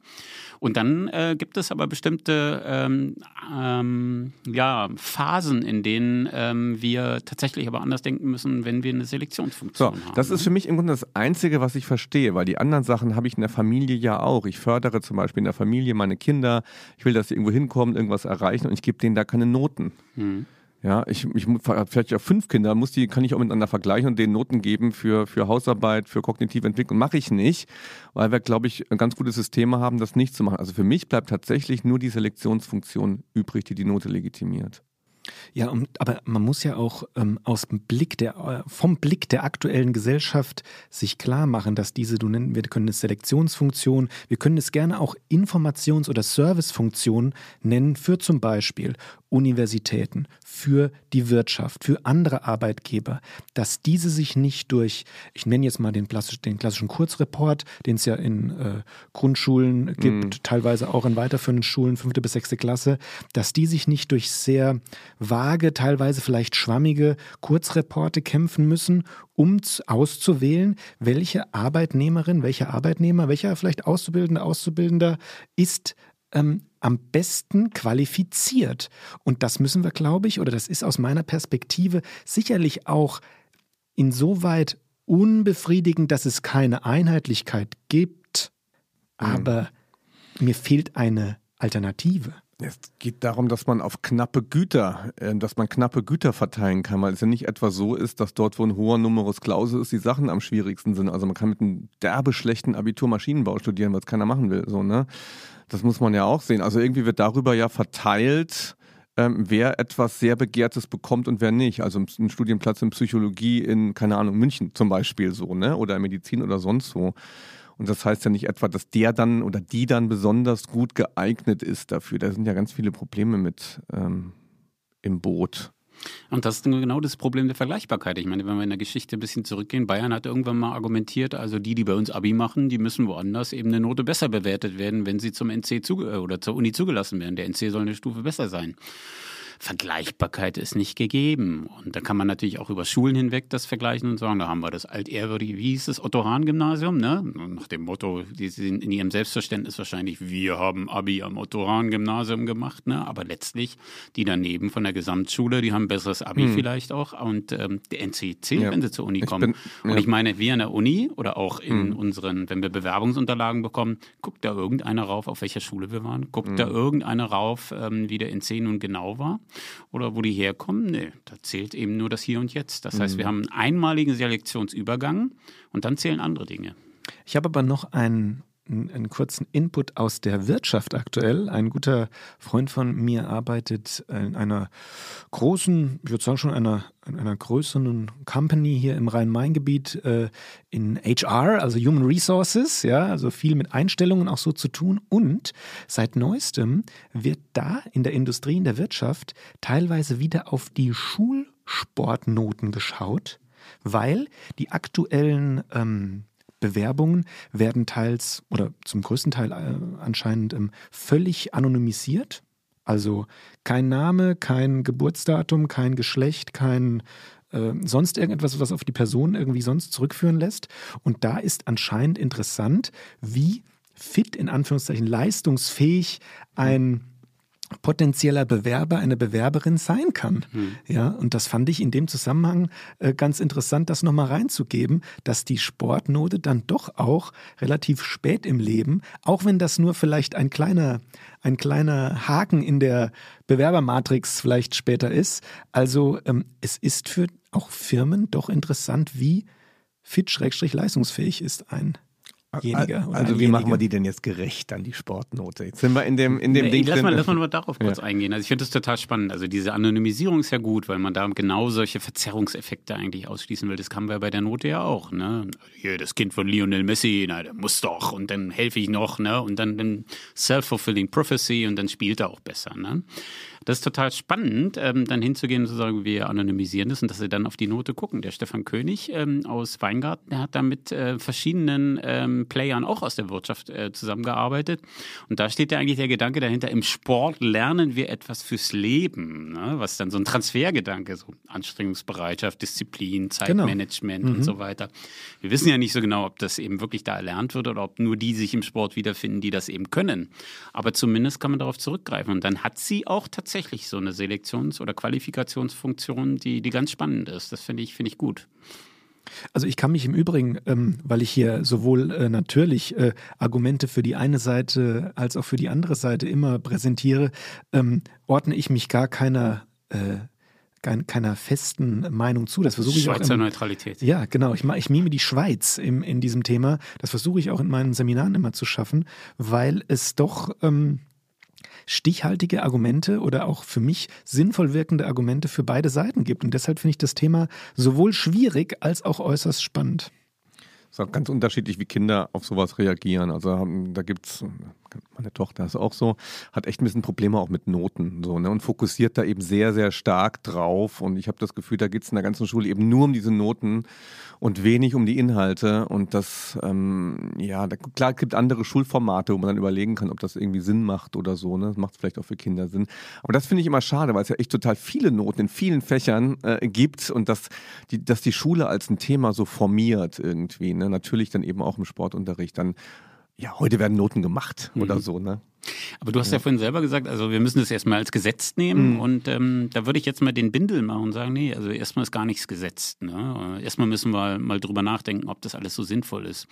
Und dann äh, gibt es aber bestimmte ähm, ähm, ja, Phasen, in denen ähm, wir tatsächlich aber anders denken müssen, wenn wir eine Selektionsfunktion so, haben. Das ist für mich im Grunde das Einzige, was ich verstehe, weil die anderen Sachen habe ich in der Familie ja auch. Ich fördere zum Beispiel in der Familie meine Kinder. Ich will, dass sie irgendwo hinkommen, irgendwas erreichen und ich gebe denen da keine Noten. Mhm. Ja, ich, ich vielleicht ja fünf Kinder, muss die, kann ich auch miteinander vergleichen und denen Noten geben für, für Hausarbeit, für kognitive Entwicklung. Mache ich nicht, weil wir, glaube ich, ein ganz gutes System haben, das nicht zu machen. Also für mich bleibt tatsächlich nur die Selektionsfunktion übrig, die die Note legitimiert. Ja, aber man muss ja auch ähm, aus dem Blick der, äh, vom Blick der aktuellen Gesellschaft sich klar machen, dass diese, du nennen, wir können es Selektionsfunktion, wir können es gerne auch Informations- oder Servicefunktion nennen für zum Beispiel Universitäten, für die Wirtschaft, für andere Arbeitgeber, dass diese sich nicht durch, ich nenne jetzt mal den, den klassischen Kurzreport, den es ja in äh, Grundschulen gibt, mm. teilweise auch in weiterführenden Schulen, fünfte bis sechste Klasse, dass die sich nicht durch sehr vage, teilweise vielleicht schwammige Kurzreporte kämpfen müssen, um auszuwählen, welche Arbeitnehmerin, welcher Arbeitnehmer, welcher vielleicht Auszubildende, Auszubildender ist ähm, am besten qualifiziert. Und das müssen wir, glaube ich, oder das ist aus meiner Perspektive sicherlich auch insoweit unbefriedigend, dass es keine Einheitlichkeit gibt, aber mir fehlt eine Alternative. Es geht darum, dass man auf knappe Güter, äh, dass man knappe Güter verteilen kann, weil es ja nicht etwa so ist, dass dort, wo ein hoher Numerus Clausus ist, die Sachen am schwierigsten sind. Also man kann mit einem derbe schlechten Abitur Maschinenbau studieren, was keiner machen will. So, ne? Das muss man ja auch sehen. Also irgendwie wird darüber ja verteilt, ähm, wer etwas sehr Begehrtes bekommt und wer nicht. Also ein Studienplatz in Psychologie in, keine Ahnung, München zum Beispiel so, ne? Oder in Medizin oder sonst wo. Und das heißt ja nicht etwa, dass der dann oder die dann besonders gut geeignet ist dafür. Da sind ja ganz viele Probleme mit ähm, im Boot. Und das ist genau das Problem der Vergleichbarkeit. Ich meine, wenn wir in der Geschichte ein bisschen zurückgehen, Bayern hat irgendwann mal argumentiert, also die, die bei uns Abi machen, die müssen woanders eben eine Note besser bewertet werden, wenn sie zum NC zuge oder zur Uni zugelassen werden. Der NC soll eine Stufe besser sein. Vergleichbarkeit ist nicht gegeben. Und da kann man natürlich auch über Schulen hinweg das vergleichen und sagen, da haben wir das altehrwürdige, wie hieß es, Otto-Hahn-Gymnasium, ne? Nach dem Motto, die sind in ihrem Selbstverständnis wahrscheinlich, wir haben Abi am Otto-Hahn-Gymnasium gemacht, ne? Aber letztlich, die daneben von der Gesamtschule, die haben besseres Abi hm. vielleicht auch und ähm, der NCC, ja. wenn sie zur Uni kommen. Bin, ja. Und ich meine, wir an der Uni oder auch in hm. unseren, wenn wir Bewerbungsunterlagen bekommen, guckt da irgendeiner rauf, auf welcher Schule wir waren? Guckt hm. da irgendeiner rauf, ähm, wie der NC nun genau war? Oder wo die herkommen. Nee, da zählt eben nur das Hier und Jetzt. Das heißt, wir mhm. haben einen einmaligen Selektionsübergang und dann zählen andere Dinge. Ich habe aber noch einen einen kurzen Input aus der Wirtschaft aktuell. Ein guter Freund von mir arbeitet in einer großen, ich würde sagen schon einer, einer größeren Company hier im Rhein-Main-Gebiet äh, in HR, also Human Resources, ja, also viel mit Einstellungen auch so zu tun. Und seit neuestem wird da in der Industrie, in der Wirtschaft teilweise wieder auf die Schulsportnoten geschaut, weil die aktuellen ähm, Bewerbungen werden teils oder zum größten Teil äh, anscheinend ähm, völlig anonymisiert. Also kein Name, kein Geburtsdatum, kein Geschlecht, kein äh, sonst irgendetwas, was auf die Person irgendwie sonst zurückführen lässt. Und da ist anscheinend interessant, wie fit, in Anführungszeichen leistungsfähig ein potenzieller Bewerber, eine Bewerberin sein kann. Hm. Ja, und das fand ich in dem Zusammenhang äh, ganz interessant, das nochmal reinzugeben, dass die Sportnote dann doch auch relativ spät im Leben, auch wenn das nur vielleicht ein kleiner, ein kleiner Haken in der Bewerbermatrix vielleicht später ist. Also ähm, es ist für auch Firmen doch interessant, wie fit-leistungsfähig ist ein Jeniger also wie machen wir die denn jetzt gerecht an die Sportnote? Jetzt sind wir in dem, in dem nee, Ding. Lass mal, lass mal darauf kurz ja. eingehen. Also ich finde das total spannend. Also diese Anonymisierung ist ja gut, weil man da genau solche Verzerrungseffekte eigentlich ausschließen will. Das haben wir bei der Note ja auch. Ne? Hier, das Kind von Lionel Messi, na, der muss doch und dann helfe ich noch. Ne? Und dann, dann Self-Fulfilling Prophecy und dann spielt er auch besser. Ne? Das ist total spannend, ähm, dann hinzugehen und zu sagen, wir anonymisieren das und dass sie dann auf die Note gucken. Der Stefan König ähm, aus Weingarten, der hat da mit äh, verschiedenen ähm, Playern auch aus der Wirtschaft äh, zusammengearbeitet. Und da steht ja eigentlich der Gedanke dahinter, im Sport lernen wir etwas fürs Leben, ne? was dann so ein Transfergedanke, so Anstrengungsbereitschaft, Disziplin, genau. Zeitmanagement genau. mhm. und so weiter. Wir wissen ja nicht so genau, ob das eben wirklich da erlernt wird oder ob nur die sich im Sport wiederfinden, die das eben können. Aber zumindest kann man darauf zurückgreifen. Und dann hat sie auch tatsächlich tatsächlich so eine Selektions- oder Qualifikationsfunktion, die, die ganz spannend ist. Das finde ich, finde ich gut. Also ich kann mich im Übrigen, ähm, weil ich hier sowohl äh, natürlich äh, Argumente für die eine Seite als auch für die andere Seite immer präsentiere, ähm, ordne ich mich gar keiner äh, keiner festen Meinung zu. Das versuche ich Schweizer auch. Im, Neutralität. Ja, genau. Ich, ich mime die Schweiz im, in diesem Thema. Das versuche ich auch in meinen Seminaren immer zu schaffen, weil es doch ähm, stichhaltige Argumente oder auch für mich sinnvoll wirkende Argumente für beide Seiten gibt. Und deshalb finde ich das Thema sowohl schwierig als auch äußerst spannend. Es ist auch ganz unterschiedlich, wie Kinder auf sowas reagieren. Also da gibt es meine Tochter ist auch so, hat echt ein bisschen Probleme auch mit Noten so, ne? Und fokussiert da eben sehr, sehr stark drauf. Und ich habe das Gefühl, da geht es in der ganzen Schule eben nur um diese Noten und wenig um die Inhalte. Und das, ähm, ja, da, klar, es gibt andere Schulformate, wo man dann überlegen kann, ob das irgendwie Sinn macht oder so. Ne? Das macht vielleicht auch für Kinder Sinn. Aber das finde ich immer schade, weil es ja echt total viele Noten in vielen Fächern äh, gibt und dass die, dass die Schule als ein Thema so formiert irgendwie. Ne? Natürlich dann eben auch im Sportunterricht dann ja, heute werden Noten gemacht mhm. oder so, ne? Aber du hast ja. ja vorhin selber gesagt, also wir müssen das erstmal als Gesetz nehmen mhm. und ähm, da würde ich jetzt mal den Bindel machen und sagen, nee, also erstmal ist gar nichts gesetzt. Ne? Erstmal müssen wir mal drüber nachdenken, ob das alles so sinnvoll ist.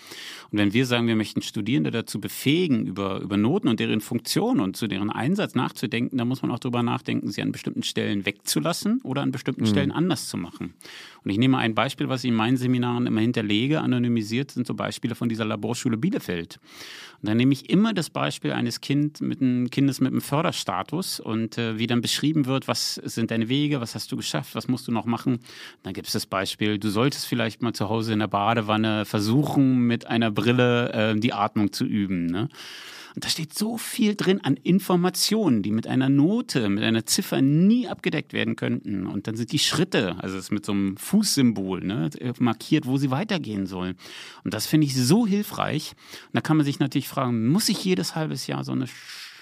Und wenn wir sagen, wir möchten Studierende dazu befähigen, über, über Noten und deren Funktion und zu deren Einsatz nachzudenken, dann muss man auch drüber nachdenken, sie an bestimmten Stellen wegzulassen oder an bestimmten mhm. Stellen anders zu machen. Und ich nehme ein Beispiel, was ich in meinen Seminaren immer hinterlege, anonymisiert, sind so Beispiele von dieser Laborschule Bielefeld. Und dann nehme ich immer das Beispiel eines kind mit einem Kindes mit einem Förderstatus und äh, wie dann beschrieben wird, was sind deine Wege, was hast du geschafft, was musst du noch machen. Dann gibt es das Beispiel, du solltest vielleicht mal zu Hause in der Badewanne versuchen, mit einer Brille äh, die Atmung zu üben. Ne? Und da steht so viel drin an Informationen, die mit einer Note, mit einer Ziffer nie abgedeckt werden könnten. Und dann sind die Schritte, also es ist mit so einem Fußsymbol ne, markiert, wo sie weitergehen sollen. Und das finde ich so hilfreich. Und da kann man sich natürlich fragen, muss ich jedes halbes Jahr so eine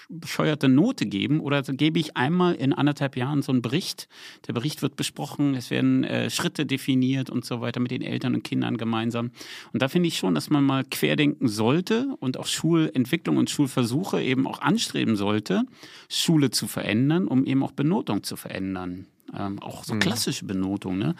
bescheuerte Note geben oder gebe ich einmal in anderthalb Jahren so einen Bericht. Der Bericht wird besprochen, es werden äh, Schritte definiert und so weiter mit den Eltern und Kindern gemeinsam. Und da finde ich schon, dass man mal querdenken sollte und auch Schulentwicklung und Schulversuche eben auch anstreben sollte, Schule zu verändern, um eben auch Benotung zu verändern. Ähm, auch so mhm. klassische Benotung, ne?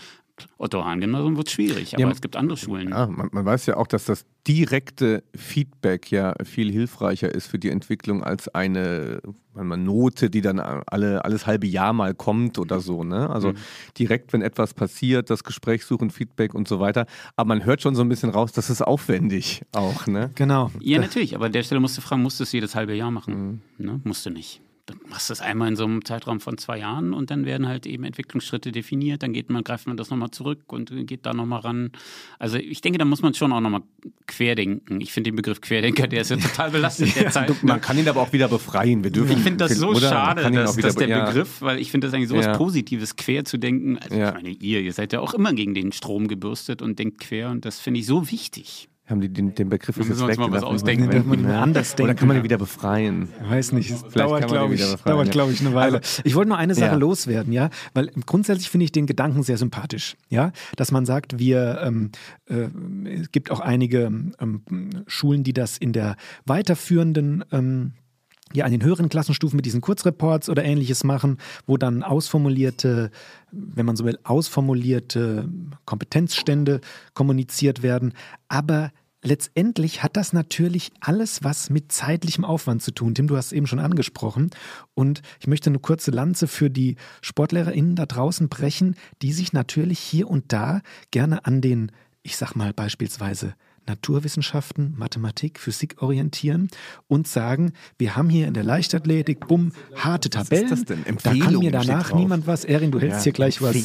Otto Hahn-Gymnasium wird schwierig, aber ja, es gibt andere Schulen. Ja, man, man, weiß ja auch, dass das direkte Feedback ja viel hilfreicher ist für die Entwicklung als eine eine Note, die dann alle, alles halbe Jahr mal kommt oder so. Ne? Also mhm. direkt, wenn etwas passiert, das Gespräch suchen, Feedback und so weiter. Aber man hört schon so ein bisschen raus, das ist aufwendig auch. Ne? Genau. Ja, natürlich, aber an der Stelle musst du fragen, musst du es jedes halbe Jahr machen? Mhm. Ne? Musst du nicht dann machst du es einmal in so einem Zeitraum von zwei Jahren und dann werden halt eben Entwicklungsschritte definiert, dann geht man, greift man das nochmal zurück und geht da nochmal ran. Also ich denke, da muss man schon auch nochmal querdenken. Ich finde den Begriff Querdenker, der ist ja total belastet [laughs] ja, Zeit. Man kann ihn aber auch wieder befreien. Wir dürfen, ich finde das so oder? schade, dass, dass der ja. Begriff, weil ich finde das eigentlich so was ja. Positives, quer zu denken. Also ich meine, ihr, ihr seid ja auch immer gegen den Strom gebürstet und denkt quer und das finde ich so wichtig haben die den, den Begriff jetzt weg. Mal was ausdenken. Den, ja. anders denken. Oder kann man den wieder befreien? Ich weiß nicht. Es dauert, glaube ich, dauert, glaube ich, eine Weile. Also, ich wollte nur eine Sache ja. loswerden, ja, weil grundsätzlich finde ich den Gedanken sehr sympathisch, ja, dass man sagt, wir ähm, äh, es gibt auch einige ähm, Schulen, die das in der weiterführenden ähm, ja, an den höheren Klassenstufen mit diesen Kurzreports oder ähnliches machen, wo dann ausformulierte, wenn man so will, ausformulierte Kompetenzstände kommuniziert werden. Aber letztendlich hat das natürlich alles was mit zeitlichem Aufwand zu tun. Tim, du hast es eben schon angesprochen. Und ich möchte eine kurze Lanze für die SportlehrerInnen da draußen brechen, die sich natürlich hier und da gerne an den, ich sag mal beispielsweise, Naturwissenschaften, Mathematik, Physik orientieren und sagen, wir haben hier in der Leichtathletik, bumm, harte Tabellen. Was ist das denn? Empfehlung da kann mir danach niemand was. Erin, du hältst ja, hier gleich was.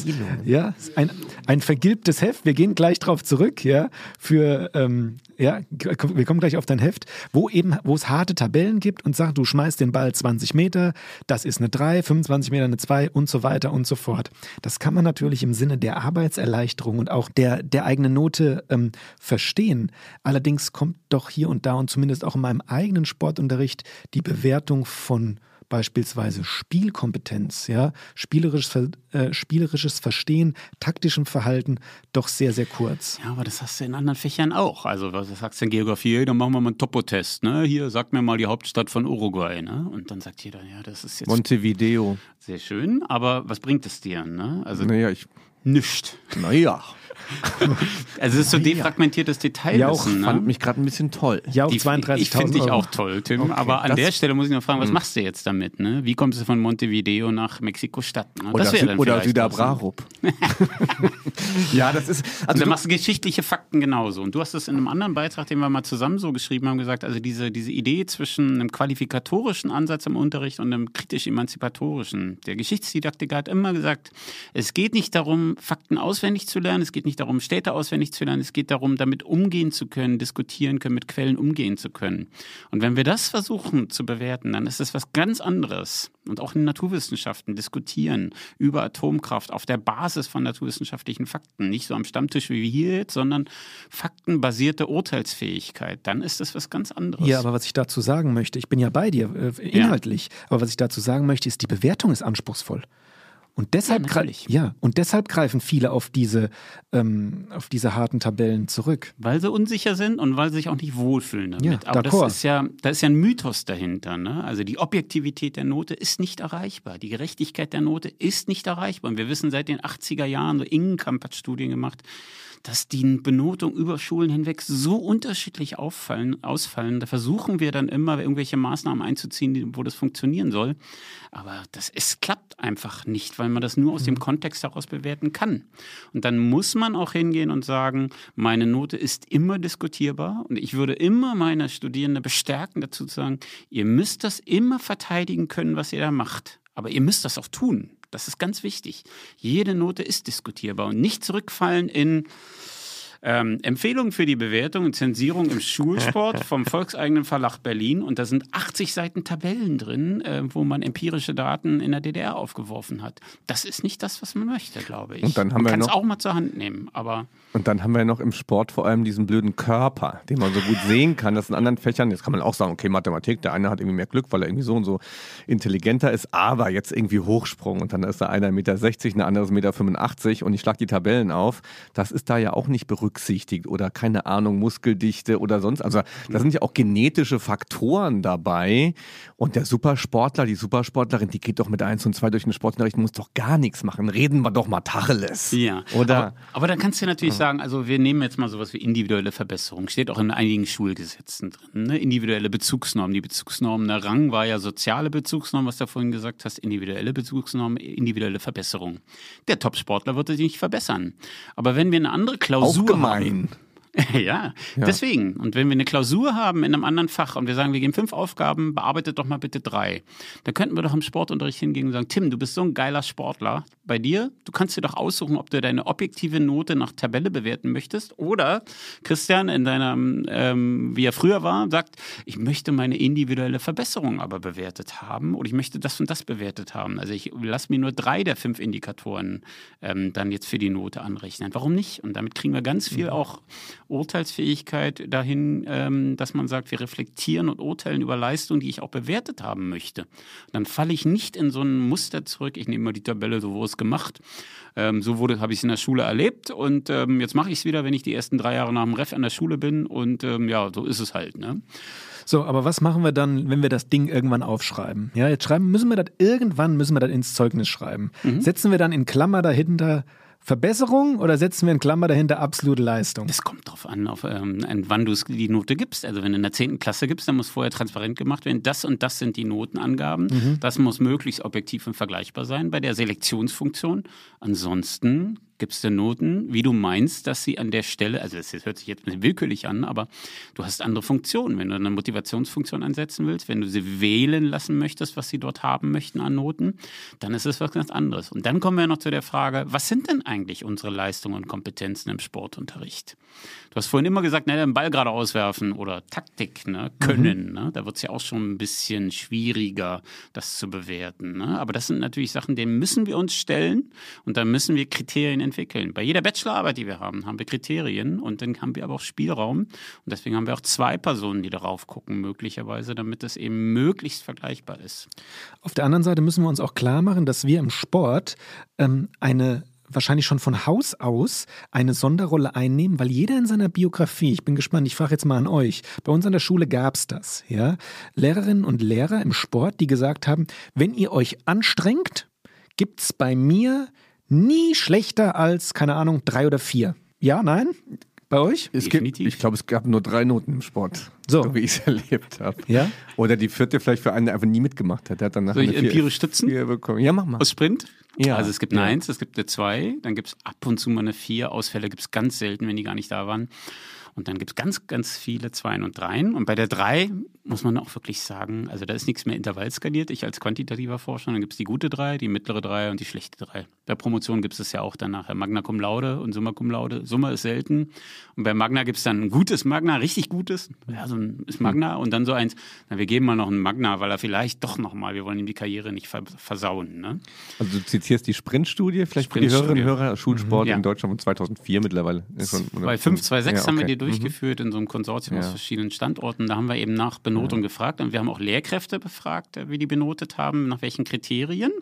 Ja, ein, ein vergilbtes Heft. Wir gehen gleich drauf zurück, ja, für ähm, ja, wir kommen gleich auf dein Heft, wo eben, wo es harte Tabellen gibt und sagt, du schmeißt den Ball 20 Meter, das ist eine 3, 25 Meter eine 2 und so weiter und so fort. Das kann man natürlich im Sinne der Arbeitserleichterung und auch der, der eigenen Note ähm, verstehen. Allerdings kommt doch hier und da und zumindest auch in meinem eigenen Sportunterricht die Bewertung von beispielsweise Spielkompetenz, ja, spielerisches, äh, spielerisches Verstehen, taktischem Verhalten doch sehr, sehr kurz. Ja, aber das hast du in anderen Fächern auch. Also, was sagst du in Geografie? Dann machen wir mal einen Topotest, ne? Hier, sag mir mal die Hauptstadt von Uruguay, ne? Und dann sagt jeder, ja, das ist jetzt. Montevideo. Sehr schön, aber was bringt es dir, ne? Also. Naja, ich. Nischt. Naja. Also es ist so defragmentiertes Detail. Jauch ne? fand mich gerade ein bisschen toll. Jauch 32.000 Ich finde dich auch toll, Tim. Okay, aber an der Stelle muss ich noch fragen, was mh. machst du jetzt damit? Ne? Wie kommst du von Montevideo nach Mexiko-Stadt? Ne? Oder, Sü oder Süderbrarup. [laughs] ja, das ist... Also und dann machst du geschichtliche Fakten genauso. Und du hast es in einem anderen Beitrag, den wir mal zusammen so geschrieben haben, gesagt, also diese, diese Idee zwischen einem qualifikatorischen Ansatz im Unterricht und einem kritisch-emanzipatorischen. Der Geschichtsdidaktiker hat immer gesagt, es geht nicht darum, Fakten auswendig zu lernen, es geht nicht darum, Städte auswendig zu lernen, es geht darum, damit umgehen zu können, diskutieren können, mit Quellen umgehen zu können. Und wenn wir das versuchen zu bewerten, dann ist das was ganz anderes. Und auch in Naturwissenschaften diskutieren über Atomkraft auf der Basis von naturwissenschaftlichen Fakten. Nicht so am Stammtisch wie wir hier jetzt, sondern faktenbasierte Urteilsfähigkeit. Dann ist das was ganz anderes. Ja, aber was ich dazu sagen möchte, ich bin ja bei dir, äh, inhaltlich, ja. aber was ich dazu sagen möchte, ist, die Bewertung ist anspruchsvoll. Und deshalb, Ja, ja, und deshalb greifen viele auf diese, ähm, auf diese harten Tabellen zurück. Weil sie unsicher sind und weil sie sich auch nicht wohlfühlen damit. Ja, Aber das ist ja, da ist ja ein Mythos dahinter. Ne? Also die Objektivität der Note ist nicht erreichbar. Die Gerechtigkeit der Note ist nicht erreichbar. Und wir wissen seit den 80er Jahren, so Ingenkamp hat Studien gemacht, dass die Benotung über Schulen hinweg so unterschiedlich auffallen, ausfallen. Da versuchen wir dann immer, irgendwelche Maßnahmen einzuziehen, wo das funktionieren soll. Aber das es klappt einfach nicht, weil man das nur aus dem Kontext heraus bewerten kann. Und dann muss man auch hingehen und sagen, meine Note ist immer diskutierbar und ich würde immer meine Studierende bestärken, dazu zu sagen, ihr müsst das immer verteidigen können, was ihr da macht. Aber ihr müsst das auch tun. Das ist ganz wichtig. Jede Note ist diskutierbar und nicht zurückfallen in ähm, Empfehlungen für die Bewertung und Zensierung im Schulsport [laughs] vom Volkseigenen Verlag Berlin. Und da sind 80 Seiten Tabellen drin, äh, wo man empirische Daten in der DDR aufgeworfen hat. Das ist nicht das, was man möchte, glaube ich. Und dann haben man kann es auch mal zur Hand nehmen, aber Und dann haben wir noch im Sport vor allem diesen blöden Körper, den man so gut sehen kann. Das in anderen Fächern, jetzt kann man auch sagen, okay, Mathematik, der eine hat irgendwie mehr Glück, weil er irgendwie so und so intelligenter ist, aber jetzt irgendwie Hochsprung und dann ist da einer 1,60 Meter, ein anderes 1,85 Meter und ich schlag die Tabellen auf. Das ist da ja auch nicht berücksichtigt oder keine Ahnung, Muskeldichte oder sonst. Also da sind ja auch genetische Faktoren dabei und der Supersportler, die Supersportlerin, die geht doch mit 1 und 2 durch den Sportunterricht, muss doch gar nichts machen. Reden wir doch mal Tacheles. Ja, Oder? Aber, aber dann kannst du natürlich sagen, also wir nehmen jetzt mal sowas wie individuelle Verbesserung. Steht auch in einigen Schulgesetzen drin. Ne? Individuelle Bezugsnormen. Die Bezugsnormen, der Rang war ja soziale Bezugsnorm, was du vorhin gesagt hast, individuelle Bezugsnormen, individuelle Verbesserung. Der Topsportler wird sich nicht verbessern. Aber wenn wir eine andere Klausur gemein. [laughs] ja, deswegen. Und wenn wir eine Klausur haben in einem anderen Fach und wir sagen, wir geben fünf Aufgaben, bearbeitet doch mal bitte drei, dann könnten wir doch im Sportunterricht hingehen und sagen, Tim, du bist so ein geiler Sportler. Bei dir, du kannst dir doch aussuchen, ob du deine objektive Note nach Tabelle bewerten möchtest oder Christian in deiner, ähm, wie er früher war, sagt, ich möchte meine individuelle Verbesserung aber bewertet haben oder ich möchte das und das bewertet haben. Also ich lasse mir nur drei der fünf Indikatoren ähm, dann jetzt für die Note anrechnen. Warum nicht? Und damit kriegen wir ganz viel auch Urteilsfähigkeit dahin, ähm, dass man sagt, wir reflektieren und urteilen über Leistungen, die ich auch bewertet haben möchte. Dann falle ich nicht in so ein Muster zurück. Ich nehme mal die Tabelle, so wurde es gemacht. Ähm, so wurde, habe ich es in der Schule erlebt und ähm, jetzt mache ich es wieder, wenn ich die ersten drei Jahre nach dem Ref an der Schule bin und ja, so ist es halt. Ne? So, aber was machen wir dann, wenn wir das Ding irgendwann aufschreiben? Ja, jetzt schreiben, müssen wir das irgendwann, müssen wir das ins Zeugnis schreiben. Setzen wir dann in Klammer dahinter Verbesserung oder setzen wir in Klammer dahinter absolute Leistung? Das kommt drauf an, auf ähm, an wann du die Note gibst. Also wenn du in der 10. Klasse gibst, dann muss vorher transparent gemacht werden, das und das sind die Notenangaben. Das muss möglichst objektiv und vergleichbar sein bei der Selektionsfunktion. Ansonsten gibst du Noten, wie du meinst, dass sie an der Stelle, also das hört sich jetzt ein bisschen willkürlich an, aber du hast andere Funktionen. Wenn du eine Motivationsfunktion ansetzen willst, wenn du sie wählen lassen möchtest, was sie dort haben möchten an Noten, dann ist es was ganz anderes. Und dann kommen wir noch zu der Frage, was sind denn eigentlich unsere Leistungen und Kompetenzen im Sportunterricht? Du hast vorhin immer gesagt, ne, den Ball gerade auswerfen oder Taktik, ne, können. Ne? Da wird es ja auch schon ein bisschen schwieriger, das zu bewerten. Ne? Aber das sind natürlich Sachen, denen müssen wir uns stellen und da müssen wir Kriterien entwickeln. Bei jeder Bachelorarbeit, die wir haben, haben wir Kriterien und dann haben wir aber auch Spielraum. Und deswegen haben wir auch zwei Personen, die darauf gucken, möglicherweise, damit es eben möglichst vergleichbar ist. Auf der anderen Seite müssen wir uns auch klar machen, dass wir im Sport ähm, eine wahrscheinlich schon von Haus aus eine Sonderrolle einnehmen, weil jeder in seiner Biografie, ich bin gespannt, ich frage jetzt mal an euch, bei uns an der Schule gab es das, ja, Lehrerinnen und Lehrer im Sport, die gesagt haben, wenn ihr euch anstrengt, gibt's bei mir nie schlechter als, keine Ahnung, drei oder vier. Ja, nein? Bei euch? Es gibt, Definitiv. ich glaube, es gab nur drei Noten im Sport, So. wie ich es [laughs] erlebt habe. Ja? Oder die vierte vielleicht für einen, der einfach nie mitgemacht hat. Der hat dann nachher Soll ich empirisch stützen? Ja, mach mal. Aus Sprint? Ja. Also es gibt eine Ja. Eins, es gibt eine Zwei, dann gibt es ab und zu mal eine Vier. Ausfälle gibt es ganz selten, wenn die gar nicht da waren. Und dann gibt es ganz, ganz viele Zweien und Dreien. Und bei der Drei muss man auch wirklich sagen, also da ist nichts mehr intervallskaliert. Ich als quantitativer Forscher, dann gibt es die gute Drei, die mittlere Drei und die schlechte Drei. Bei Promotion gibt es ja auch dann nachher Magna Cum Laude und Summa Cum Laude. Summa ist selten. Und bei Magna gibt es dann ein gutes Magna, richtig gutes. Ja, so ein ist Magna. Und dann so eins, na, wir geben mal noch ein Magna, weil er vielleicht doch nochmal, wir wollen ihm die Karriere nicht ver versauen. Ne? Also du zitierst die Sprintstudie, vielleicht für die. Hörerinnen und Hörer, Schulsport Mhm. Ja. in Deutschland von 2004 mittlerweile. Schon- Bei 526 Ja, haben wir okay. die durchgeführt in so einem Konsortium aus Ja. verschiedenen Standorten. Da haben wir eben nach Benotung gefragt und wir haben auch Lehrkräfte befragt, äh, wie die benotet haben, nach welchen Kriterien.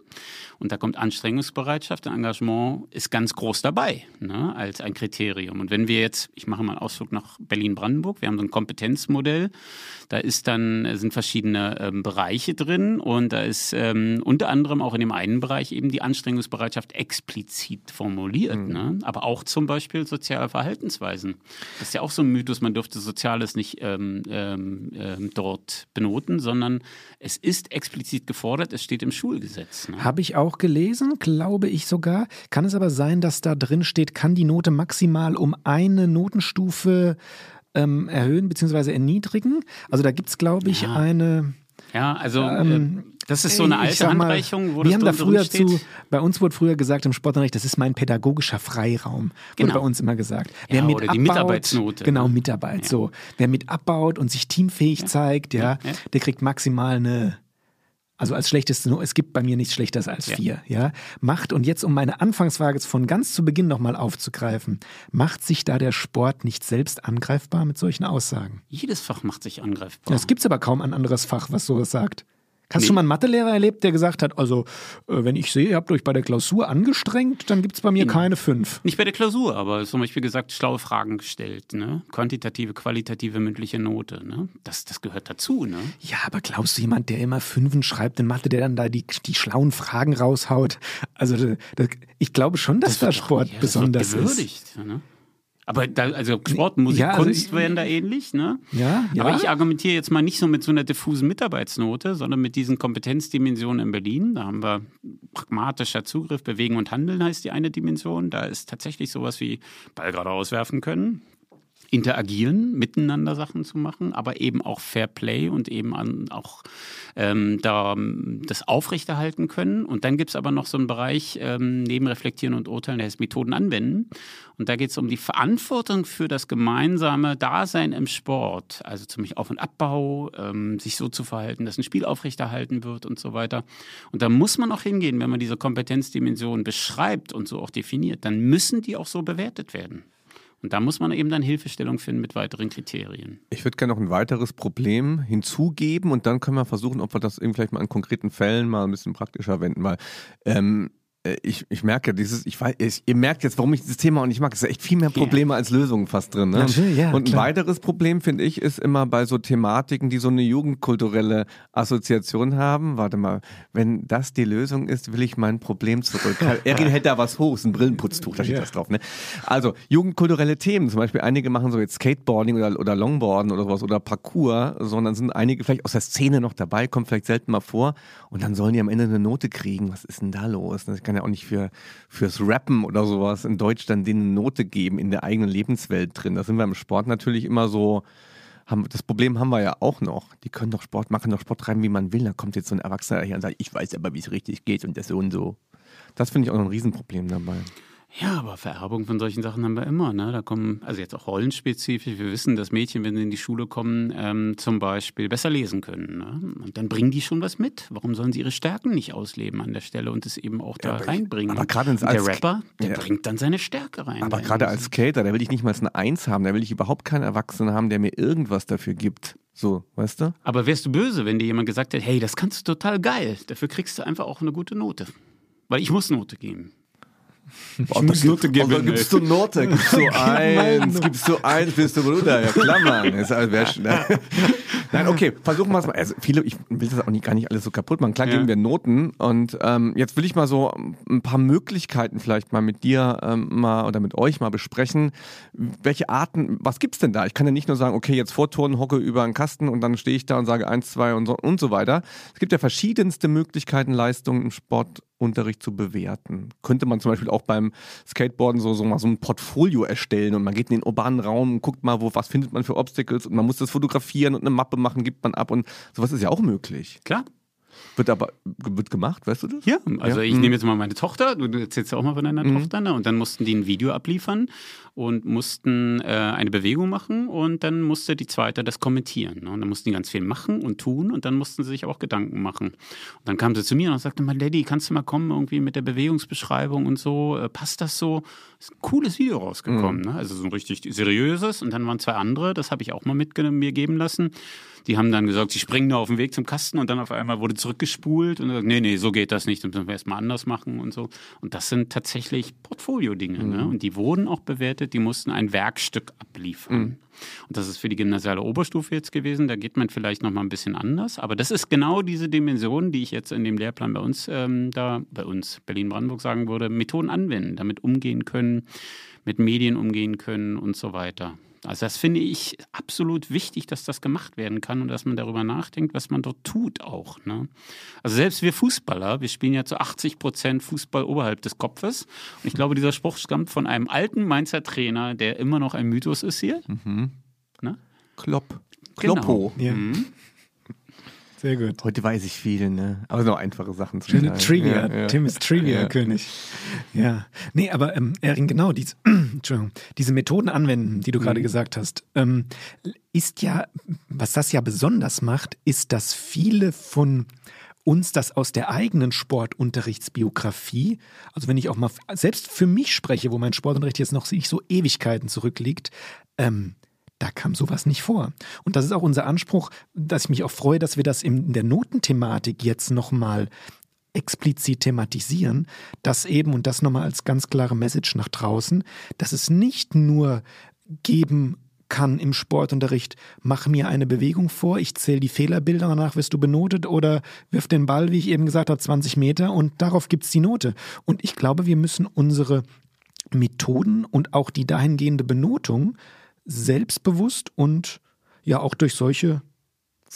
Und da kommt Anstrengungsbereitschaft und Engagement ist ganz groß dabei ne, als ein Kriterium. Und wenn wir jetzt, ich mache mal einen Ausflug nach Berlin-Brandenburg, wir haben so ein Kompetenzmodell, da ist dann sind verschiedene ähm, Bereiche drin und da ist ähm, unter anderem auch in dem einen Bereich eben die Anstrengungsbereitschaft explizit formuliert, mhm. ne? aber auch zum Beispiel soziale Verhaltensweisen. Das ist ja auch so ein Mythos, man dürfte Soziales nicht ähm, ähm, ähm, dort benoten, sondern es ist explizit gefordert, es steht im Schulgesetz. Ne? Habe ich auch gelesen, glaube ich sogar. Kann es aber sein, dass da drin steht, kann die Note maximal um eine Notenstufe ähm, erhöhen bzw. erniedrigen? Also da gibt es, glaube ich, ja. eine. Ja, also ähm, äh, das ist so eine alte Handreichung, wo wir das haben da früher zu, bei uns wurde früher gesagt im Sportunterricht, das ist mein pädagogischer Freiraum, wurde genau. bei uns immer gesagt. Wer ja, mit oder abbaut, die Mitarbeitsnote. Genau, Mitarbeit, ja. so. Wer mit abbaut und sich teamfähig ja. zeigt, ja, der kriegt maximal eine also als schlechteste, es gibt bei mir nichts Schlechteres als vier, ja. ja. Macht, und jetzt um meine Anfangsfrage von ganz zu Beginn nochmal aufzugreifen, macht sich da der Sport nicht selbst angreifbar mit solchen Aussagen? Jedes Fach macht sich angreifbar. Es gibt aber kaum ein anderes Fach, was sowas sagt. Hast nee. du schon mal einen Mathelehrer erlebt, der gesagt hat, also äh, wenn ich sehe, ihr habt euch bei der Klausur angestrengt, dann gibt es bei mir In, keine fünf? Nicht bei der Klausur, aber zum Beispiel gesagt, schlaue Fragen gestellt, ne? Quantitative, qualitative, mündliche Note, ne? Das, das gehört dazu, ne? Ja, aber glaubst du, jemand, der immer Fünfen schreibt in Mathe, der dann da die, die schlauen Fragen raushaut? Also das, ich glaube schon, dass das da Sport ja, besonders ist. Aber da, also Sport, Musik, ja, also Kunst wären da ähnlich, ne? Ja, ja. Aber ich argumentiere jetzt mal nicht so mit so einer diffusen Mitarbeitsnote, sondern mit diesen Kompetenzdimensionen in Berlin. Da haben wir pragmatischer Zugriff, Bewegen und Handeln heißt die eine Dimension. Da ist tatsächlich sowas wie Ball gerade auswerfen können, interagieren, miteinander Sachen zu machen, aber eben auch Fair Play und eben auch ähm, da das aufrechterhalten können. Und dann gibt es aber noch so einen Bereich ähm, neben Reflektieren und Urteilen, der heißt Methoden anwenden. Und da geht es um die Verantwortung für das gemeinsame Dasein im Sport, also zum Beispiel Auf- und Abbau, ähm, sich so zu verhalten, dass ein Spiel aufrechterhalten wird und so weiter. Und da muss man auch hingehen, wenn man diese Kompetenzdimension beschreibt und so auch definiert, dann müssen die auch so bewertet werden. Und da muss man eben dann Hilfestellung finden mit weiteren Kriterien. Ich würde gerne noch ein weiteres Problem hinzugeben und dann können wir versuchen, ob wir das eben vielleicht mal in konkreten Fällen mal ein bisschen praktischer wenden, weil ähm, äh, ich, ich merke, dieses, ich weiß, ich, ihr merkt jetzt, warum ich dieses Thema auch nicht mag. Es ist echt viel mehr Probleme yeah. als Lösungen fast drin. Ne? Natürlich, ja, und ein weiteres Problem, finde ich, ist immer bei so Thematiken, die so eine jugendkulturelle Assoziation haben. Warte mal, wenn das die Lösung ist, will ich mein Problem zurück. [laughs] Erin hält da was hoch, ein Brillenputztuch, da steht yeah. das drauf. Ne? Also, jugendkulturelle Themen, zum Beispiel einige machen so jetzt Skateboarding oder, oder Longboarden oder sowas oder Parkour, sondern sind einige vielleicht aus der Szene noch dabei, kommt vielleicht selten mal vor und dann sollen die am Ende eine Note kriegen. Was ist denn da los? Das kann ja auch nicht für, fürs Rappen oder sowas in Deutsch dann denen Note geben in der eigenen Lebenswelt drin. Da sind wir im Sport natürlich immer so, haben, das Problem haben wir ja auch noch. Die können doch Sport machen, doch Sport treiben, wie man will. Da kommt jetzt so ein Erwachsener her und sagt, ich weiß aber, wie es richtig geht und das so und so. Das finde ich auch noch ein Riesenproblem dabei. Ja, aber Vererbung von solchen Sachen haben wir immer. Ne? Da kommen, also jetzt auch rollenspezifisch, wir wissen, dass Mädchen, wenn sie in die Schule kommen, ähm, zum Beispiel besser lesen können. Ne? Und dann bringen die schon was mit. Warum sollen sie ihre Stärken nicht ausleben an der Stelle und es eben auch da ja, reinbringen? Aber gerade der Rapper, der ja. bringt dann seine Stärke rein. Aber gerade als Skater, da will ich nicht mal eine Eins haben, da will ich überhaupt keinen Erwachsenen haben, der mir irgendwas dafür gibt. So, weißt du? Aber wärst du böse, wenn dir jemand gesagt hätte, hey, das kannst du total geil, dafür kriegst du einfach auch eine gute Note. Weil ich muss Note geben. Ich muss Note geben. Und gibst du Note, gibst du [laughs] eins, gibst du eins, bist du Bruder. Ja. Das wäre schnell. [laughs] Nein, okay, versuchen wir es mal. Also viele, ich will das auch nicht, gar nicht alles so kaputt machen. Klar ja. geben wir Noten und ähm, jetzt will ich mal so ein paar Möglichkeiten vielleicht mal mit dir ähm, mal oder mit euch mal besprechen. Welche Arten, was gibt's denn da? Ich kann ja nicht nur sagen, okay, jetzt vorturnen, hocke über einen Kasten und dann stehe ich da und sage eins, zwei und so, und so weiter. Es gibt ja verschiedenste Möglichkeiten, Leistungen im Sport Unterricht zu bewerten. Könnte man zum Beispiel auch beim Skateboarden so, so mal so ein Portfolio erstellen und man geht in den urbanen Raum und guckt mal, wo, was findet man für Obstacles und man muss das fotografieren und eine Mappe machen, gibt man ab und sowas ist ja auch möglich. Klar. Wird aber wird gemacht, weißt du das? Ja, also ja? ich nehme jetzt mal meine Tochter, du erzählst ja auch mal von deiner mhm. Tochter, ne? und dann mussten die ein Video abliefern und mussten äh, eine Bewegung machen und dann musste die zweite das kommentieren. Ne? Und dann mussten die ganz viel machen und tun und dann mussten sie sich auch Gedanken machen. Und dann kam sie zu mir und sagte mal, Daddy, kannst du mal kommen irgendwie mit der Bewegungsbeschreibung und so, äh, passt das so? Ist ein cooles Video rausgekommen, mhm. ne? also so ein richtig seriöses und dann waren zwei andere, das habe ich auch mal mit mir geben lassen Die haben dann gesagt, sie springen da auf den Weg zum Kasten und dann auf einmal wurde zurückgespult und gesagt, nee, nee, so geht das nicht, das müssen wir erstmal anders machen und so. Und das sind tatsächlich Portfolio-Dinge. Ne? Und die wurden auch bewertet, die mussten ein Werkstück abliefern. Und das ist für die gymnasiale Oberstufe jetzt gewesen. Da geht man vielleicht noch mal ein bisschen anders. Aber das ist genau diese Dimension, die ich jetzt in dem Lehrplan bei uns, ähm, da bei uns Berlin-Brandenburg sagen würde, Methoden anwenden, damit umgehen können, mit Medien umgehen können und so weiter. Also das finde ich absolut wichtig, dass das gemacht werden kann und dass man darüber nachdenkt, was man dort tut auch. Ne? Also selbst wir Fußballer, wir spielen ja zu 80 Prozent Fußball oberhalb des Kopfes. Und ich glaube, dieser Spruch stammt von einem alten Mainzer Trainer, der immer noch ein Mythos ist hier. Ne? Klopp. Genau. Kloppo. Ja. Mhm. Sehr gut. Heute weiß ich viel, ne? Aber so einfache Sachen zu Schöne. Trivia. Ja, ja. Tim ist Trivia-König. Ja. Nee, aber ähm, Erin, genau, diese, [clears throat] diese Methoden anwenden, die du Mhm. gerade gesagt hast, ähm, ist ja, was das ja besonders macht, ist, dass viele von uns das aus der eigenen Sportunterrichtsbiografie, also wenn ich auch mal selbst für mich spreche, wo mein Sportunterricht jetzt noch nicht so Ewigkeiten zurückliegt, ähm, da kam sowas nicht vor. Und das ist auch unser Anspruch, dass ich mich auch freue, dass wir das in der Notenthematik jetzt nochmal explizit thematisieren, dass eben, und das nochmal als ganz klare Message nach draußen, dass es nicht nur geben kann im Sportunterricht, mach mir eine Bewegung vor, ich zähle die Fehlerbilder, danach wirst du benotet oder wirf den Ball, wie ich eben gesagt habe, 20 Meter und darauf gibt's die Note. Und ich glaube, wir müssen unsere Methoden und auch die dahingehende Benotung selbstbewusst und ja auch durch solche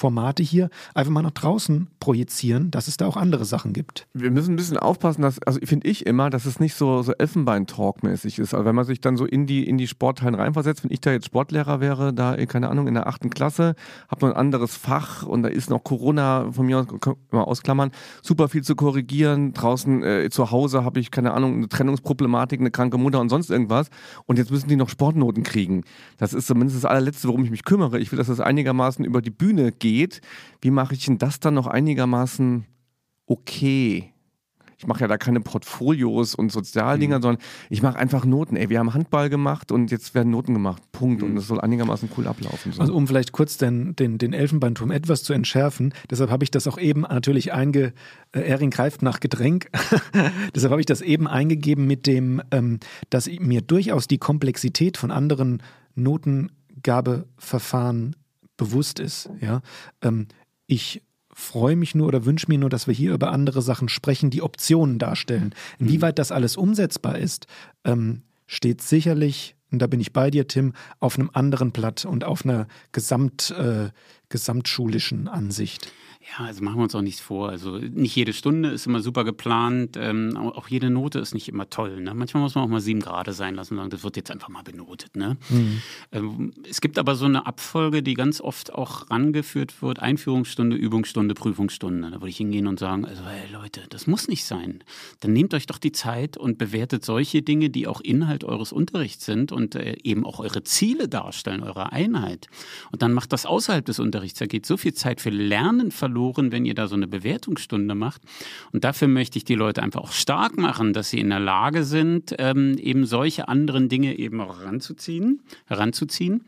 Formate hier einfach mal nach draußen projizieren, dass es da auch andere Sachen gibt. Wir müssen ein bisschen aufpassen, dass, also finde ich immer, dass es nicht so, so Elfenbein-Talk-mäßig ist. Also wenn man sich dann so in die, in die Sporthallen reinversetzt, wenn ich da jetzt Sportlehrer wäre, da, eh, keine Ahnung, in der achten Klasse, habe noch ein anderes Fach und da ist noch Corona von mir aus, man ausklammern, super viel zu korrigieren. Draußen äh, zu Hause habe ich, keine Ahnung, eine Trennungsproblematik, eine kranke Mutter und sonst irgendwas. Und jetzt müssen die noch Sportnoten kriegen. Das ist zumindest das allerletzte, worum ich mich kümmere. Ich will, dass das einigermaßen über die Bühne geht. Wie mache ich denn das dann noch einigermaßen okay? Ich mache ja da keine Portfolios und Sozialdinger, Mhm. sondern ich mache einfach Noten. Ey, wir haben Handball gemacht und jetzt werden Noten gemacht. Punkt. Und das soll einigermaßen cool ablaufen. So. Mhm. Also um vielleicht kurz den, den, den Elfenbeinturm etwas zu entschärfen, deshalb habe ich das auch eben natürlich einge... Äh, Erin greift nach Getränk. [laughs] deshalb habe ich das eben eingegeben mit dem, ähm, dass mir durchaus die Komplexität von anderen Notengabeverfahren bewusst ist. Ja? Ähm, ich freue mich nur oder wünsche mir nur, dass wir hier über andere Sachen sprechen, die Optionen darstellen. Inwieweit das alles umsetzbar ist, ähm, steht sicherlich, und da bin ich bei dir, Tim, auf einem anderen Blatt und auf einer Gesamt, äh, gesamtschulischen Ansicht. Ja, also machen wir uns auch nichts vor. Also nicht jede Stunde ist immer super geplant. Ähm, auch jede Note ist nicht immer toll. Ne? Manchmal muss man auch mal sieben Grade sein lassen und sagen, das wird jetzt einfach mal benotet. Ne? Ähm, es gibt aber so eine Abfolge, die ganz oft auch rangeführt wird. Einführungsstunde, Übungsstunde, Prüfungsstunde. Da würde ich hingehen und sagen, also hey Leute, das muss nicht sein. Dann nehmt euch doch die Zeit und bewertet solche Dinge, die auch Inhalt eures Unterrichts sind und äh, eben auch eure Ziele darstellen, eure Einheit. Und dann macht das außerhalb des Unterrichts. Da geht so viel Zeit für Lernen verloren, wenn ihr da so eine Bewertungsstunde macht. Und dafür möchte ich die Leute einfach auch stark machen, dass sie in der Lage sind, ähm, eben solche anderen Dinge eben auch heranzuziehen, heranzuziehen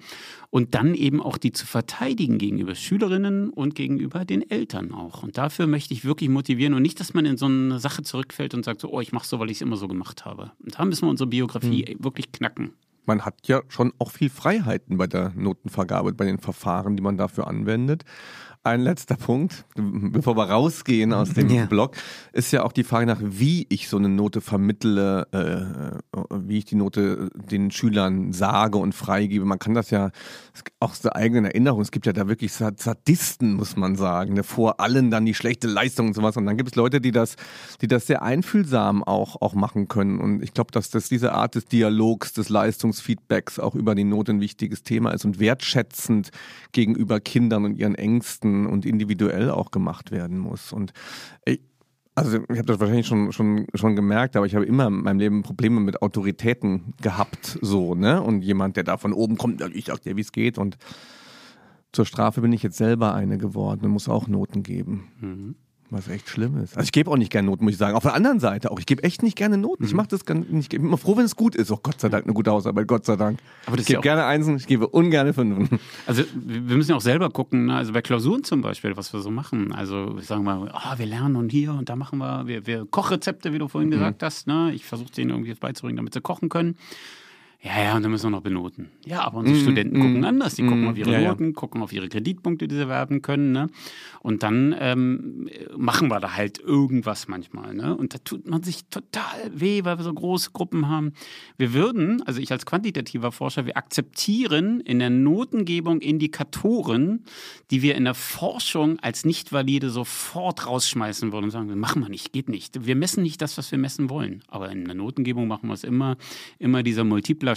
und dann eben auch die zu verteidigen gegenüber Schülerinnen und gegenüber den Eltern auch. Und dafür möchte ich wirklich motivieren und nicht, dass man in so eine Sache zurückfällt und sagt so, oh, ich mache so, weil ich es immer so gemacht habe. Und da müssen wir unsere Biografie wirklich knacken. man hat ja schon auch viel Freiheiten bei der Notenvergabe, bei den Verfahren, die man dafür anwendet. Ein letzter Punkt, bevor wir rausgehen aus dem Ja. Blog, ist ja auch die Frage nach, wie ich so eine Note vermittle, äh, wie ich die Note den Schülern sage und freigebe. Man kann das ja auch aus der eigenen Erinnerung, es gibt ja da wirklich Sad- Sadisten, muss man sagen, ne? vor allen dann die schlechte Leistung und sowas. Und dann gibt es Leute, die das, die das sehr einfühlsam auch, auch machen können. Und ich glaube, dass das diese Art des Dialogs, des Leistungsfeedbacks auch über die Note ein wichtiges Thema ist und wertschätzend gegenüber Kindern und ihren Ängsten und individuell auch gemacht werden muss. Und ich, also ich habe das wahrscheinlich schon, schon, schon gemerkt, aber ich habe immer in meinem Leben Probleme mit Autoritäten gehabt, so, ne? Und jemand, der da von oben kommt, ich sag dir, wie es geht. Und zur Strafe bin ich jetzt selber eine geworden und muss auch Noten geben. Was echt schlimm ist. Also ich gebe auch nicht gerne Noten, muss ich sagen. Auf der anderen Seite auch. Ich gebe echt nicht gerne Noten. Ich mache das ganz, nicht. Ich bin immer froh, wenn es gut ist. Oh Gott sei Dank, eine gute Hausarbeit, Gott sei Dank. Aber das ich ja gebe gerne Einsen, ich gebe ungerne Fünfen. Also wir müssen ja auch selber gucken, ne? also bei Klausuren zum Beispiel, was wir so machen. Also wir sagen mal, ah, wir lernen und hier und da machen wir, wir, wir Kochrezepte, wie du vorhin gesagt hast. Ne? Ich versuche denen irgendwie beizubringen, damit sie kochen können. Ja, ja, und dann müssen wir noch benoten. Ja, aber unsere Studenten gucken anders. Die gucken auf ihre Ja, ja. Noten, gucken auf ihre Kreditpunkte, die sie werben können. Ne? Und dann ähm, machen wir da halt irgendwas manchmal. Ne? Und da tut man sich total weh, weil wir so große Gruppen haben. Wir würden, also ich als quantitativer Forscher, wir akzeptieren in der Notengebung Indikatoren, die wir in der Forschung als nicht valide sofort rausschmeißen würden und sagen, machen wir nicht, geht nicht. Wir messen nicht das, was wir messen wollen. Aber in der Notengebung machen wir es immer, immer dieser multipler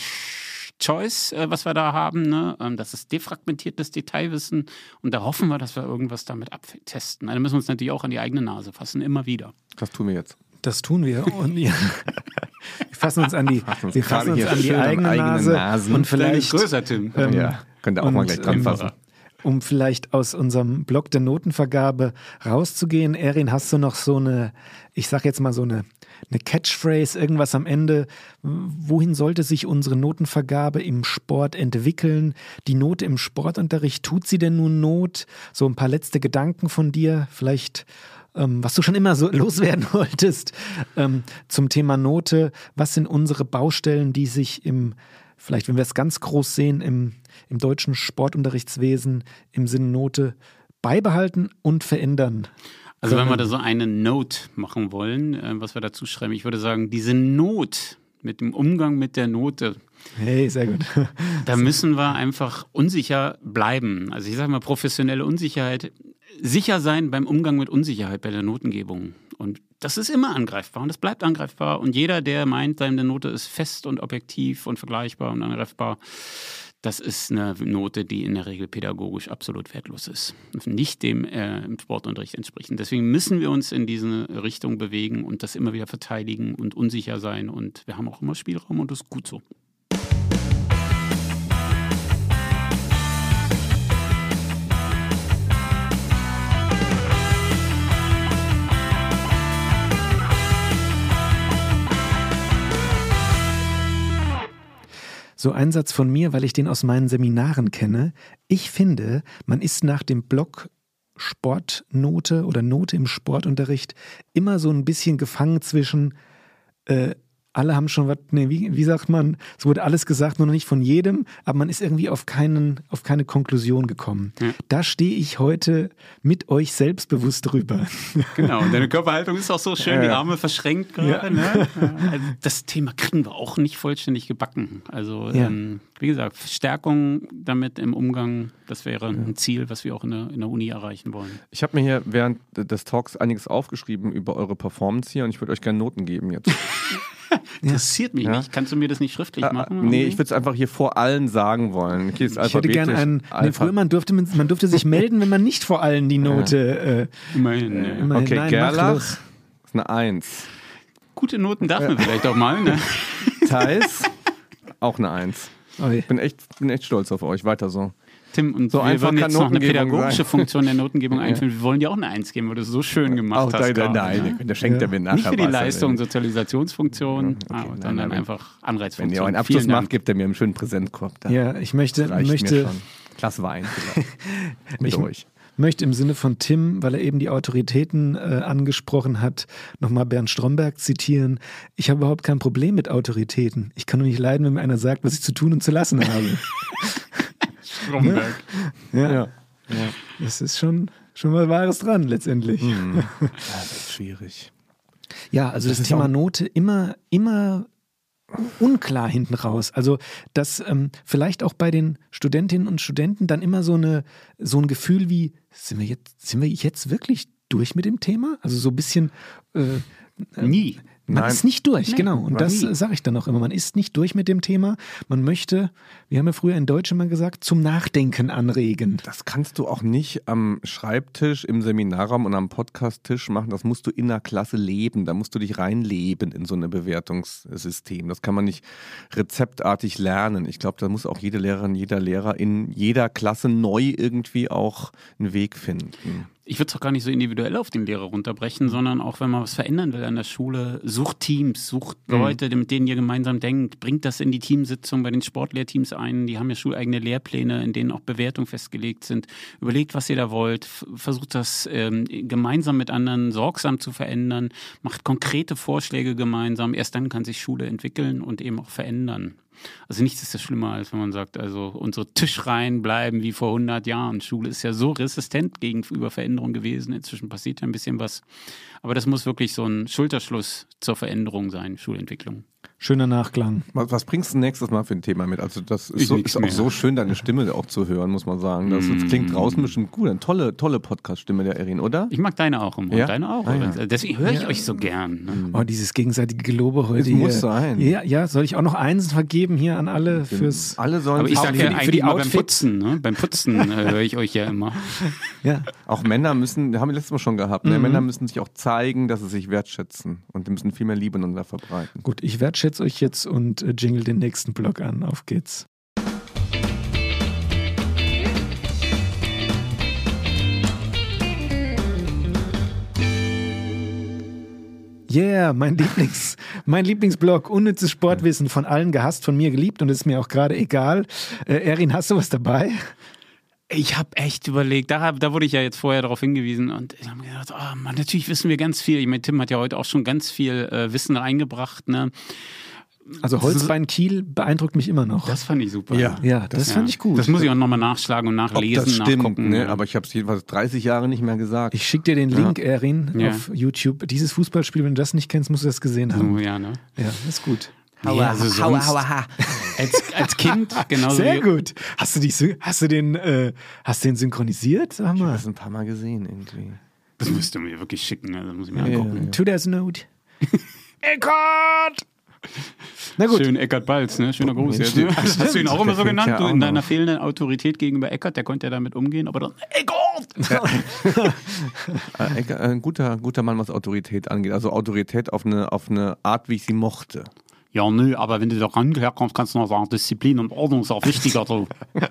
Choice, äh, was wir da haben. Ne? Ähm, das ist defragmentiertes Detailwissen und da hoffen wir, dass wir irgendwas damit abtesten. Da müssen wir uns natürlich auch an die eigene Nase fassen, immer wieder. Das tun wir jetzt. Das tun wir. Und ja, [laughs] wir fassen uns an die, uns wir fassen uns hier an die eigene Nase Nasen. und vielleicht größer, Tim. ähm, ja, könnt ihr auch mal gleich dran ähm, fassen. Um vielleicht aus unserem Blog der Notenvergabe rauszugehen, Erin, hast du noch so eine, ich sag jetzt mal so eine, eine Catchphrase, irgendwas am Ende? Wohin sollte sich unsere Notenvergabe im Sport entwickeln? Die Note im Sportunterricht, tut sie denn nun Not? So ein paar letzte Gedanken von dir, vielleicht ähm, was du schon immer so [laughs] loswerden wolltest ähm, zum Thema Note. Was sind unsere Baustellen, die sich im, vielleicht wenn wir es ganz groß sehen, im, im deutschen Sportunterrichtswesen im Sinne Note beibehalten und verändern? Also wenn wir da so eine Note machen wollen, äh, was wir dazu schreiben, ich würde sagen, diese Not mit dem Umgang mit der Note, Hey, sehr gut. da müssen wir einfach unsicher bleiben. Also ich sage mal, professionelle Unsicherheit, sicher sein beim Umgang mit Unsicherheit bei der Notengebung. Und das ist immer angreifbar und das bleibt angreifbar. Und jeder, der meint, seine Note ist fest und objektiv und vergleichbar und angreifbar, das ist eine Note, die in der Regel pädagogisch absolut wertlos ist und nicht dem äh, im Sportunterricht entspricht. Deswegen müssen wir uns in diese Richtung bewegen und das immer wieder verteidigen und unsicher sein. Und wir haben auch immer Spielraum und das ist gut so. So ein Satz von mir, weil ich den aus meinen Seminaren kenne. Ich finde, man ist nach dem Block Sportnote oder Note im Sportunterricht immer so ein bisschen gefangen zwischen äh, alle haben schon was, nee, wie, wie sagt man, es wurde alles gesagt, nur noch nicht von jedem, aber man ist irgendwie auf, keinen, auf keine Konklusion gekommen. Ja. Da stehe ich heute mit euch selbstbewusst drüber. [laughs] Genau, und deine Körperhaltung ist auch so schön, die Ja. Arme verschränkt gerade. Ja. Ne? Also das Thema kriegen wir auch nicht vollständig gebacken. Also, Ja. ähm, wie gesagt, Stärkung damit im Umgang, das wäre ein Ziel, was wir auch in der, in der Uni erreichen wollen. Ich habe mir hier während des Talks einiges aufgeschrieben über eure Performance hier und ich würde euch gerne Noten geben jetzt. [laughs] [laughs] Interessiert mich Ja. nicht. Kannst du mir das nicht schriftlich Äh, machen? nee, irgendwie? ich würde es einfach hier vor allen sagen wollen. Okay, ist Ich hätte gerne einen. Nee, früher man durfte, man, durfte sich [laughs] melden, wenn man nicht vor allen die Note. Äh, Immerhin. ne. immerhin, Okay, nein, mach Gerlach los. ist eine Eins. Gute Noten darf man vielleicht auch mal. Ne? Thais [laughs] auch eine Eins. Oi. Bin echt, bin echt stolz auf euch. Weiter so. Tim, und So wir einfach würden kann jetzt noch eine pädagogische sein. Funktion der Notengebung [laughs] einführen. Wir wollen dir auch eine Eins geben, weil du es so schön gemacht Auch hast. da, gerade, nein, ne? der schenkt Ja. er mir nachher Nicht für die was. Leistung, Wenn, Sozialisationsfunktion, ah, nein, sondern nein, wenn- einfach wenn Anreizfunktion. ihr einen Abschluss macht, gibt er mir einen schönen Präsentkorb. Da Ja, ich möchte, möchte. Glas Wein vielleicht. [laughs] Mit Ich- euch. möchte im Sinne von Tim, weil er eben die Autoritäten äh, angesprochen hat, nochmal Bernd Stromberg zitieren. Ich habe überhaupt kein Problem mit Autoritäten. Ich kann nur nicht leiden, wenn mir einer sagt, was ich zu tun und zu lassen habe. [laughs] Stromberg. ja, Ja. das ist schon, schon mal Wahres dran letztendlich. [laughs] Ja, das ist schwierig. Ja, also das, ist Thema Note immer, immer unklar hinten raus. Also, dass ähm, vielleicht auch bei den Studentinnen und Studenten dann immer so eine so ein Gefühl wie sind wir jetzt sind wir jetzt wirklich durch mit dem Thema? Also so ein bisschen äh, Nie. man Nein. ist nicht durch, Nee, genau. Und man das sage ich dann auch immer. Man ist nicht durch mit dem Thema. Man möchte, wir haben ja früher in Deutsch immer gesagt, zum Nachdenken anregen. Das kannst du auch nicht am Schreibtisch, im Seminarraum und am Podcasttisch machen. Das musst du in der Klasse leben. Da musst du dich reinleben in so ein Bewertungssystem. Das kann man nicht rezeptartig lernen. Ich glaube, da muss auch jede Lehrerin, jeder Lehrer in jeder Klasse neu irgendwie auch einen Weg finden. ich würde es auch gar nicht so individuell auf den Lehrer runterbrechen, sondern auch wenn man was verändern will an der Schule, sucht Teams, sucht Mhm. Leute, mit denen ihr gemeinsam denkt, bringt das in die Teamsitzung bei den Sportlehrteams ein. Die haben ja schuleigene Lehrpläne, in denen auch Bewertungen festgelegt sind. Überlegt, was ihr da wollt, versucht das ähm, gemeinsam mit anderen sorgsam zu verändern, macht konkrete Vorschläge gemeinsam. Erst dann kann sich Schule entwickeln und eben auch verändern. Also nichts ist ja schlimmer, als wenn man sagt, also unsere Tischreihen bleiben wie vor 100 Jahren. Schule ist ja so resistent gegenüber Veränderung gewesen. Inzwischen passiert ja ein bisschen was. Aber das muss wirklich so ein Schulterschluss zur Veränderung sein, Schulentwicklung. Schöner Nachklang. Was, was bringst du nächstes Mal für ein Thema mit? Also das ist, so, ist auch so schön, deine Stimme auch zu hören, muss man sagen. Das, das klingt draußen bestimmt gut. Eine tolle, tolle Podcast-Stimme der Erin, oder? Ich mag deine auch immer. Ja? Deine auch. Ah, ja. Deswegen höre ich euch so gern. Ne? Oh, dieses gegenseitige Gelobe heute hier. muss sein. Ja, ja, soll ich auch noch eins vergeben hier an alle fürs. Alle sollen Aber ich sich- sage für ja die- für eigentlich die immer beim Putzen. Ne? Beim Putzen äh, höre ich euch ja immer. [laughs] Ja. auch Männer müssen, haben wir letztes Mal schon gehabt, Mhm. ne? Männer müssen sich auch zeigen, dass sie sich wertschätzen und die müssen viel mehr Liebe ineinander verbreiten. Gut, ich wertschätze euch jetzt und äh, jingle den nächsten Blog an. Auf geht's. Yeah, mein [laughs] Lieblings, mein Lieblingsblog, unnützes Sportwissen, von allen gehasst, von mir geliebt und ist mir auch gerade egal. Äh, Erin, hast du was dabei? Ich habe echt überlegt, da, da wurde ich ja jetzt vorher darauf hingewiesen und ich habe mir gedacht, oh Mann, natürlich wissen wir ganz viel. Ich meine, Tim hat ja heute auch schon ganz viel äh, Wissen reingebracht. Ne? Also Holzbein Kiel beeindruckt mich immer noch. Das fand ich super. Ja. ja, das, fand ich gut. Das muss ich auch nochmal nachschlagen und Ob nachlesen, das stimmt, nachgucken. ne? ja. aber ich habe es jedenfalls 30 Jahre nicht mehr gesagt. Ich schicke dir den Link, Erin, Ja. auf YouTube. Dieses Fußballspiel, wenn du das nicht kennst, musst du das gesehen haben. so, ja, ne? Ja, ist gut. Nee, also sonst, Als, als Kind, [laughs] genauso Sehr wie, gut. Hast du, dich, hast du den, äh, hast du den synchronisiert? Sag Ich habe mal. das ein paar Mal gesehen irgendwie. Das müsst ihr mir wirklich schicken, das muss ich mir Ja, angucken. ja. To there's note. [laughs] Eckart! Na gut. Schön Eckart Balz, ne? Schöner Gruß. Mensch, jetzt, ne? stimmt. Hast du ihn auch immer so genannt? ja Du in deiner fehlenden Autorität gegenüber Eckart, der konnte ja damit umgehen, aber dann Eckart! [laughs] Äh, Ecker- Ein guter, guter Mann, was Autorität angeht. Also Autorität auf eine, auf eine Art, wie ich sie mochte. Ja, nö, aber wenn du da rankommst, kannst du noch sagen, Disziplin und Ordnung ist auch wichtiger. So. [laughs]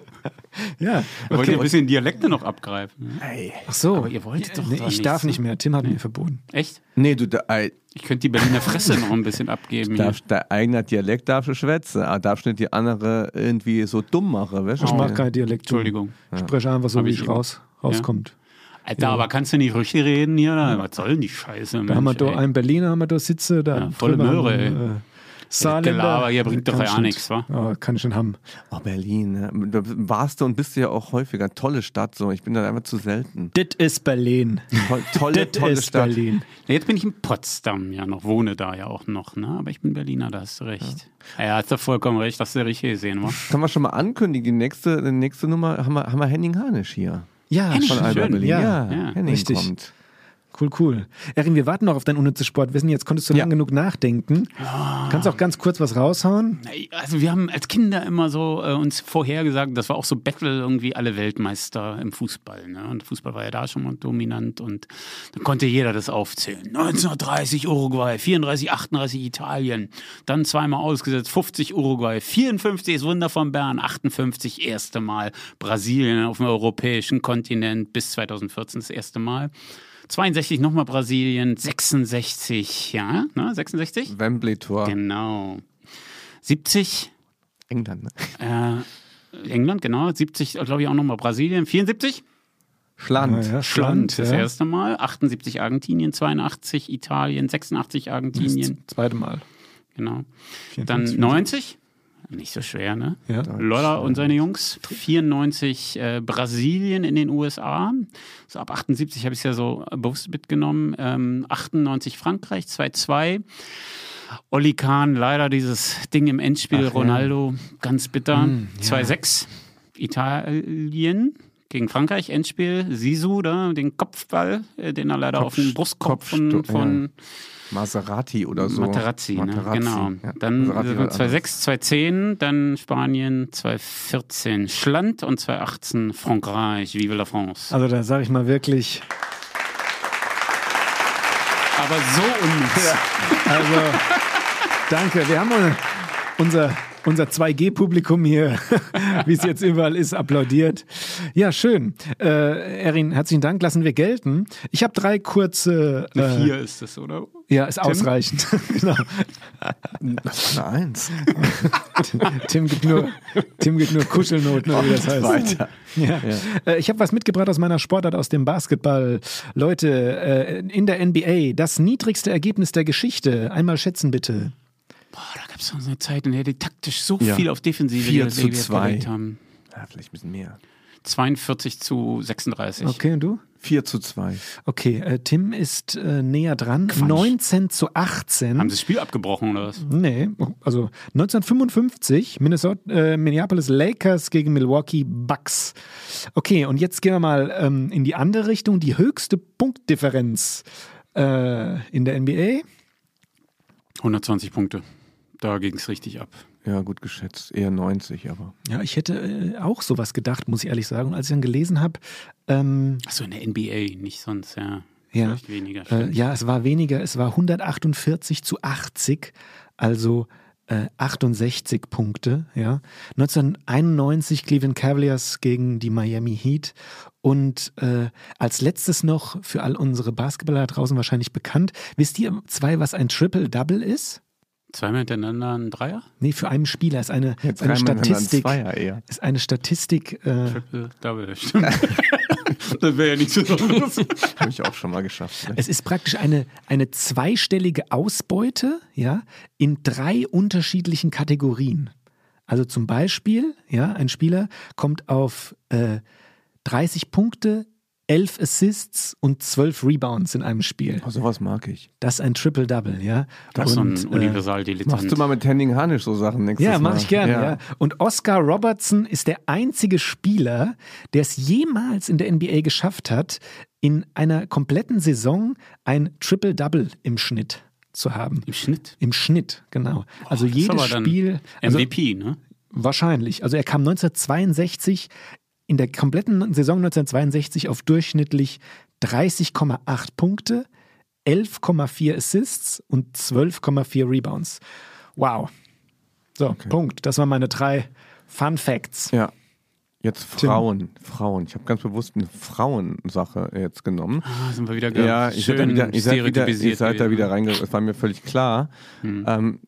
Ja. Wollt ihr Okay. ein bisschen Dialekte noch abgreifen? Ach so. Aber ihr wolltet doch nee, da Ich nichts, darf nicht mehr. Tim hat mir verboten. Echt? Nee, du, der, äh, Ich könnte die Berliner Fresse noch ein bisschen abgeben. Darfst, der eigene Dialekt darfst du schwätzen, aber darfst nicht die andere irgendwie so dumm machen. Weißt du? Ich mag kein Dialekt. Entschuldigung. Ich spreche einfach so, Hab wie ich raus, rauskommt. Alter, aber kannst du nicht richtig reden hier? Was soll denn die Scheiße? Da haben wir Mensch, da ey? einen Berliner, haben wir da sitze, da Ja, volle Möhre, haben ey. äh, Saarländer. Gelaber hier bringt doch Kann ja nichts, wa? Ja, kann ich schon haben. Oh, Berlin. Ne? Da warst du und bist du ja auch häufiger. Tolle Stadt. So. Ich bin da einfach zu selten. Das ist Berlin. Toll, tolle, tolle ist Stadt. Berlin. Jetzt bin ich in Potsdam ja noch, wohne da ja auch noch, ne? Aber ich bin Berliner, da hast du recht. Ja, hast du vollkommen recht, hast du richtig gesehen, wa? Können wir schon mal ankündigen, die nächste, die nächste Nummer haben wir, haben wir Henning Hanisch hier. Ja, Henning, Von Schön. Alba Berlin. Ja, Ja, ja, Henning richtig. kommt. Cool, cool. Erin, wir warten noch auf dein unnützes Sportwissen. Jetzt konntest du Ja. lang genug nachdenken. Kannst auch ganz kurz was raushauen? Also wir haben als Kinder immer so äh, uns vorhergesagt, das war auch so Battle irgendwie alle Weltmeister im Fußball. Ne? Und Fußball war ja da schon mal dominant und dann konnte jeder das aufzählen. 1930 Uruguay, 34, 38 Italien, dann zweimal ausgesetzt, 50 Uruguay, 54 ist Wunder von Bern, 58 erste Mal Brasilien auf dem europäischen Kontinent bis 2014 das erste Mal. 62 nochmal Brasilien, 66, ja, ne, 66? Wembley Tor. Genau. 70 England. Ne? äh, England, genau. 70, glaube ich, auch nochmal Brasilien. 74 Schland. Ja, ja, Schland, das ja. erste Mal. 78 Argentinien, 82 Italien, 86 Argentinien. Das zweite Mal. Genau. 44, Dann 90. Nicht so schwer, ne? Ja. Lolla und seine Jungs. 94 äh, Brasilien in den USA. So ab 78 habe ich es ja so bewusst mitgenommen. Ähm, 98 Frankreich, 2-2. Olli Kahn, leider dieses Ding im Endspiel, Ach ja. Ronaldo, ganz bitter. Hm, 2-6 Italien gegen Frankreich, Endspiel. Sisu, da, den Kopfball, äh, den er leider auf den Kopf- Brustkorb von, von Maserati oder so. Materazzi, ne? Materazzi, genau. ja. Dann Maserati äh, war 2006, 2010, dann Spanien, 2014 Schland und 2018 Frankreich, Vive la France. Also da sage ich mal wirklich, Aber so unnütz. also danke. Wir haben unser, unser 2G-Publikum hier, [laughs] wie es jetzt überall ist, applaudiert. Ja, schön. Äh, Erin, herzlichen Dank, lassen wir gelten. Ich habe drei kurze. Eine Äh, Vier ist das, oder? ja, ist ausreichend. [laughs] genau. Das ist eine Eins. [laughs] Tim gibt nur, Tim gibt nur Kuschelnoten, oder wie das heißt. Weiter. Ja. Äh, Ich habe was mitgebracht aus meiner Sportart, aus dem Basketball. Leute, äh, in der NBA, das niedrigste Ergebnis der Geschichte. Einmal schätzen bitte. Boah, da gab es so eine Zeit, in der die taktisch so Ja. viel auf Defensive Vier ge- zu Wert zwei. gelegt haben. Ja, vielleicht ein bisschen mehr. 42 zu 36. Okay, und du? 4 zu 2. Okay, äh, Tim ist äh, näher dran. 19 zu 18. Haben sie das Spiel abgebrochen oder was? Nee, also 1955, Minnesota, äh, Minneapolis Lakers gegen Milwaukee Bucks. Okay, und jetzt gehen wir mal ähm, in die andere Richtung. Die höchste Punktdifferenz äh, in der NBA. 120 Punkte. Da ging es richtig ab. Ja, gut geschätzt. Eher 90, aber. Ja, ich hätte äh, auch sowas gedacht, muss ich ehrlich sagen. Und als ich dann gelesen habe, ähm, Achso, in der NBA, nicht sonst, ja. Ja. Vielleicht weniger. äh, ja, es war weniger, es war 148 zu 80, also äh, 68 Punkte. Ja. 1991 Cleveland Cavaliers gegen die Miami Heat. Und äh, als letztes noch für all unsere Basketballer da draußen wahrscheinlich bekannt. Wisst ihr zwei, was ein Triple-Double ist? Zweimal hintereinander ein Dreier? Nee, für einen Spieler ist eine, Jetzt eine Statistik. Zweier eher. Ist eine Statistik. Äh, Triple Double, stimmt. [laughs] das wäre ja nichts [laughs] Besonderes. Habe ich auch schon mal geschafft. Ne? Es ist praktisch eine, eine zweistellige Ausbeute, ja, in drei unterschiedlichen Kategorien. Also zum Beispiel, ja, ein Spieler kommt auf äh, 30 Punkte, 11 Assists und 12 Rebounds in einem Spiel. Oh, sowas mag ich. Das ist ein Triple-Double, ja. Das ist ein Und, äh, Universal-Dilettant. Machst du mal mit Henning Harnisch so Sachen nächstes Ja, Mal? mache ich gerne. Ja. Und Oscar Robertson ist der einzige Spieler, der es jemals in der NBA geschafft hat, in einer kompletten Saison ein Triple-Double im Schnitt zu haben. Im Schnitt. Im Schnitt, genau. Also Das ist jedes Spiel. Also MVP, ne? wahrscheinlich. Also er kam 1962 in der kompletten Saison 1962 auf durchschnittlich 30,8 Punkte, 11,4 Assists und 12,4 Rebounds. Wow. So, Punkt. Das waren meine drei Fun Facts. Ja. Jetzt Frauen. Frauen. Ich habe ganz bewusst eine Frauensache jetzt genommen. Ah, sind wir wieder Ja, ich seid da schön wieder, ihr seid wieder, ihr stereotypisiert seid da wieder reingegangen. Das war mir völlig klar. Ähm,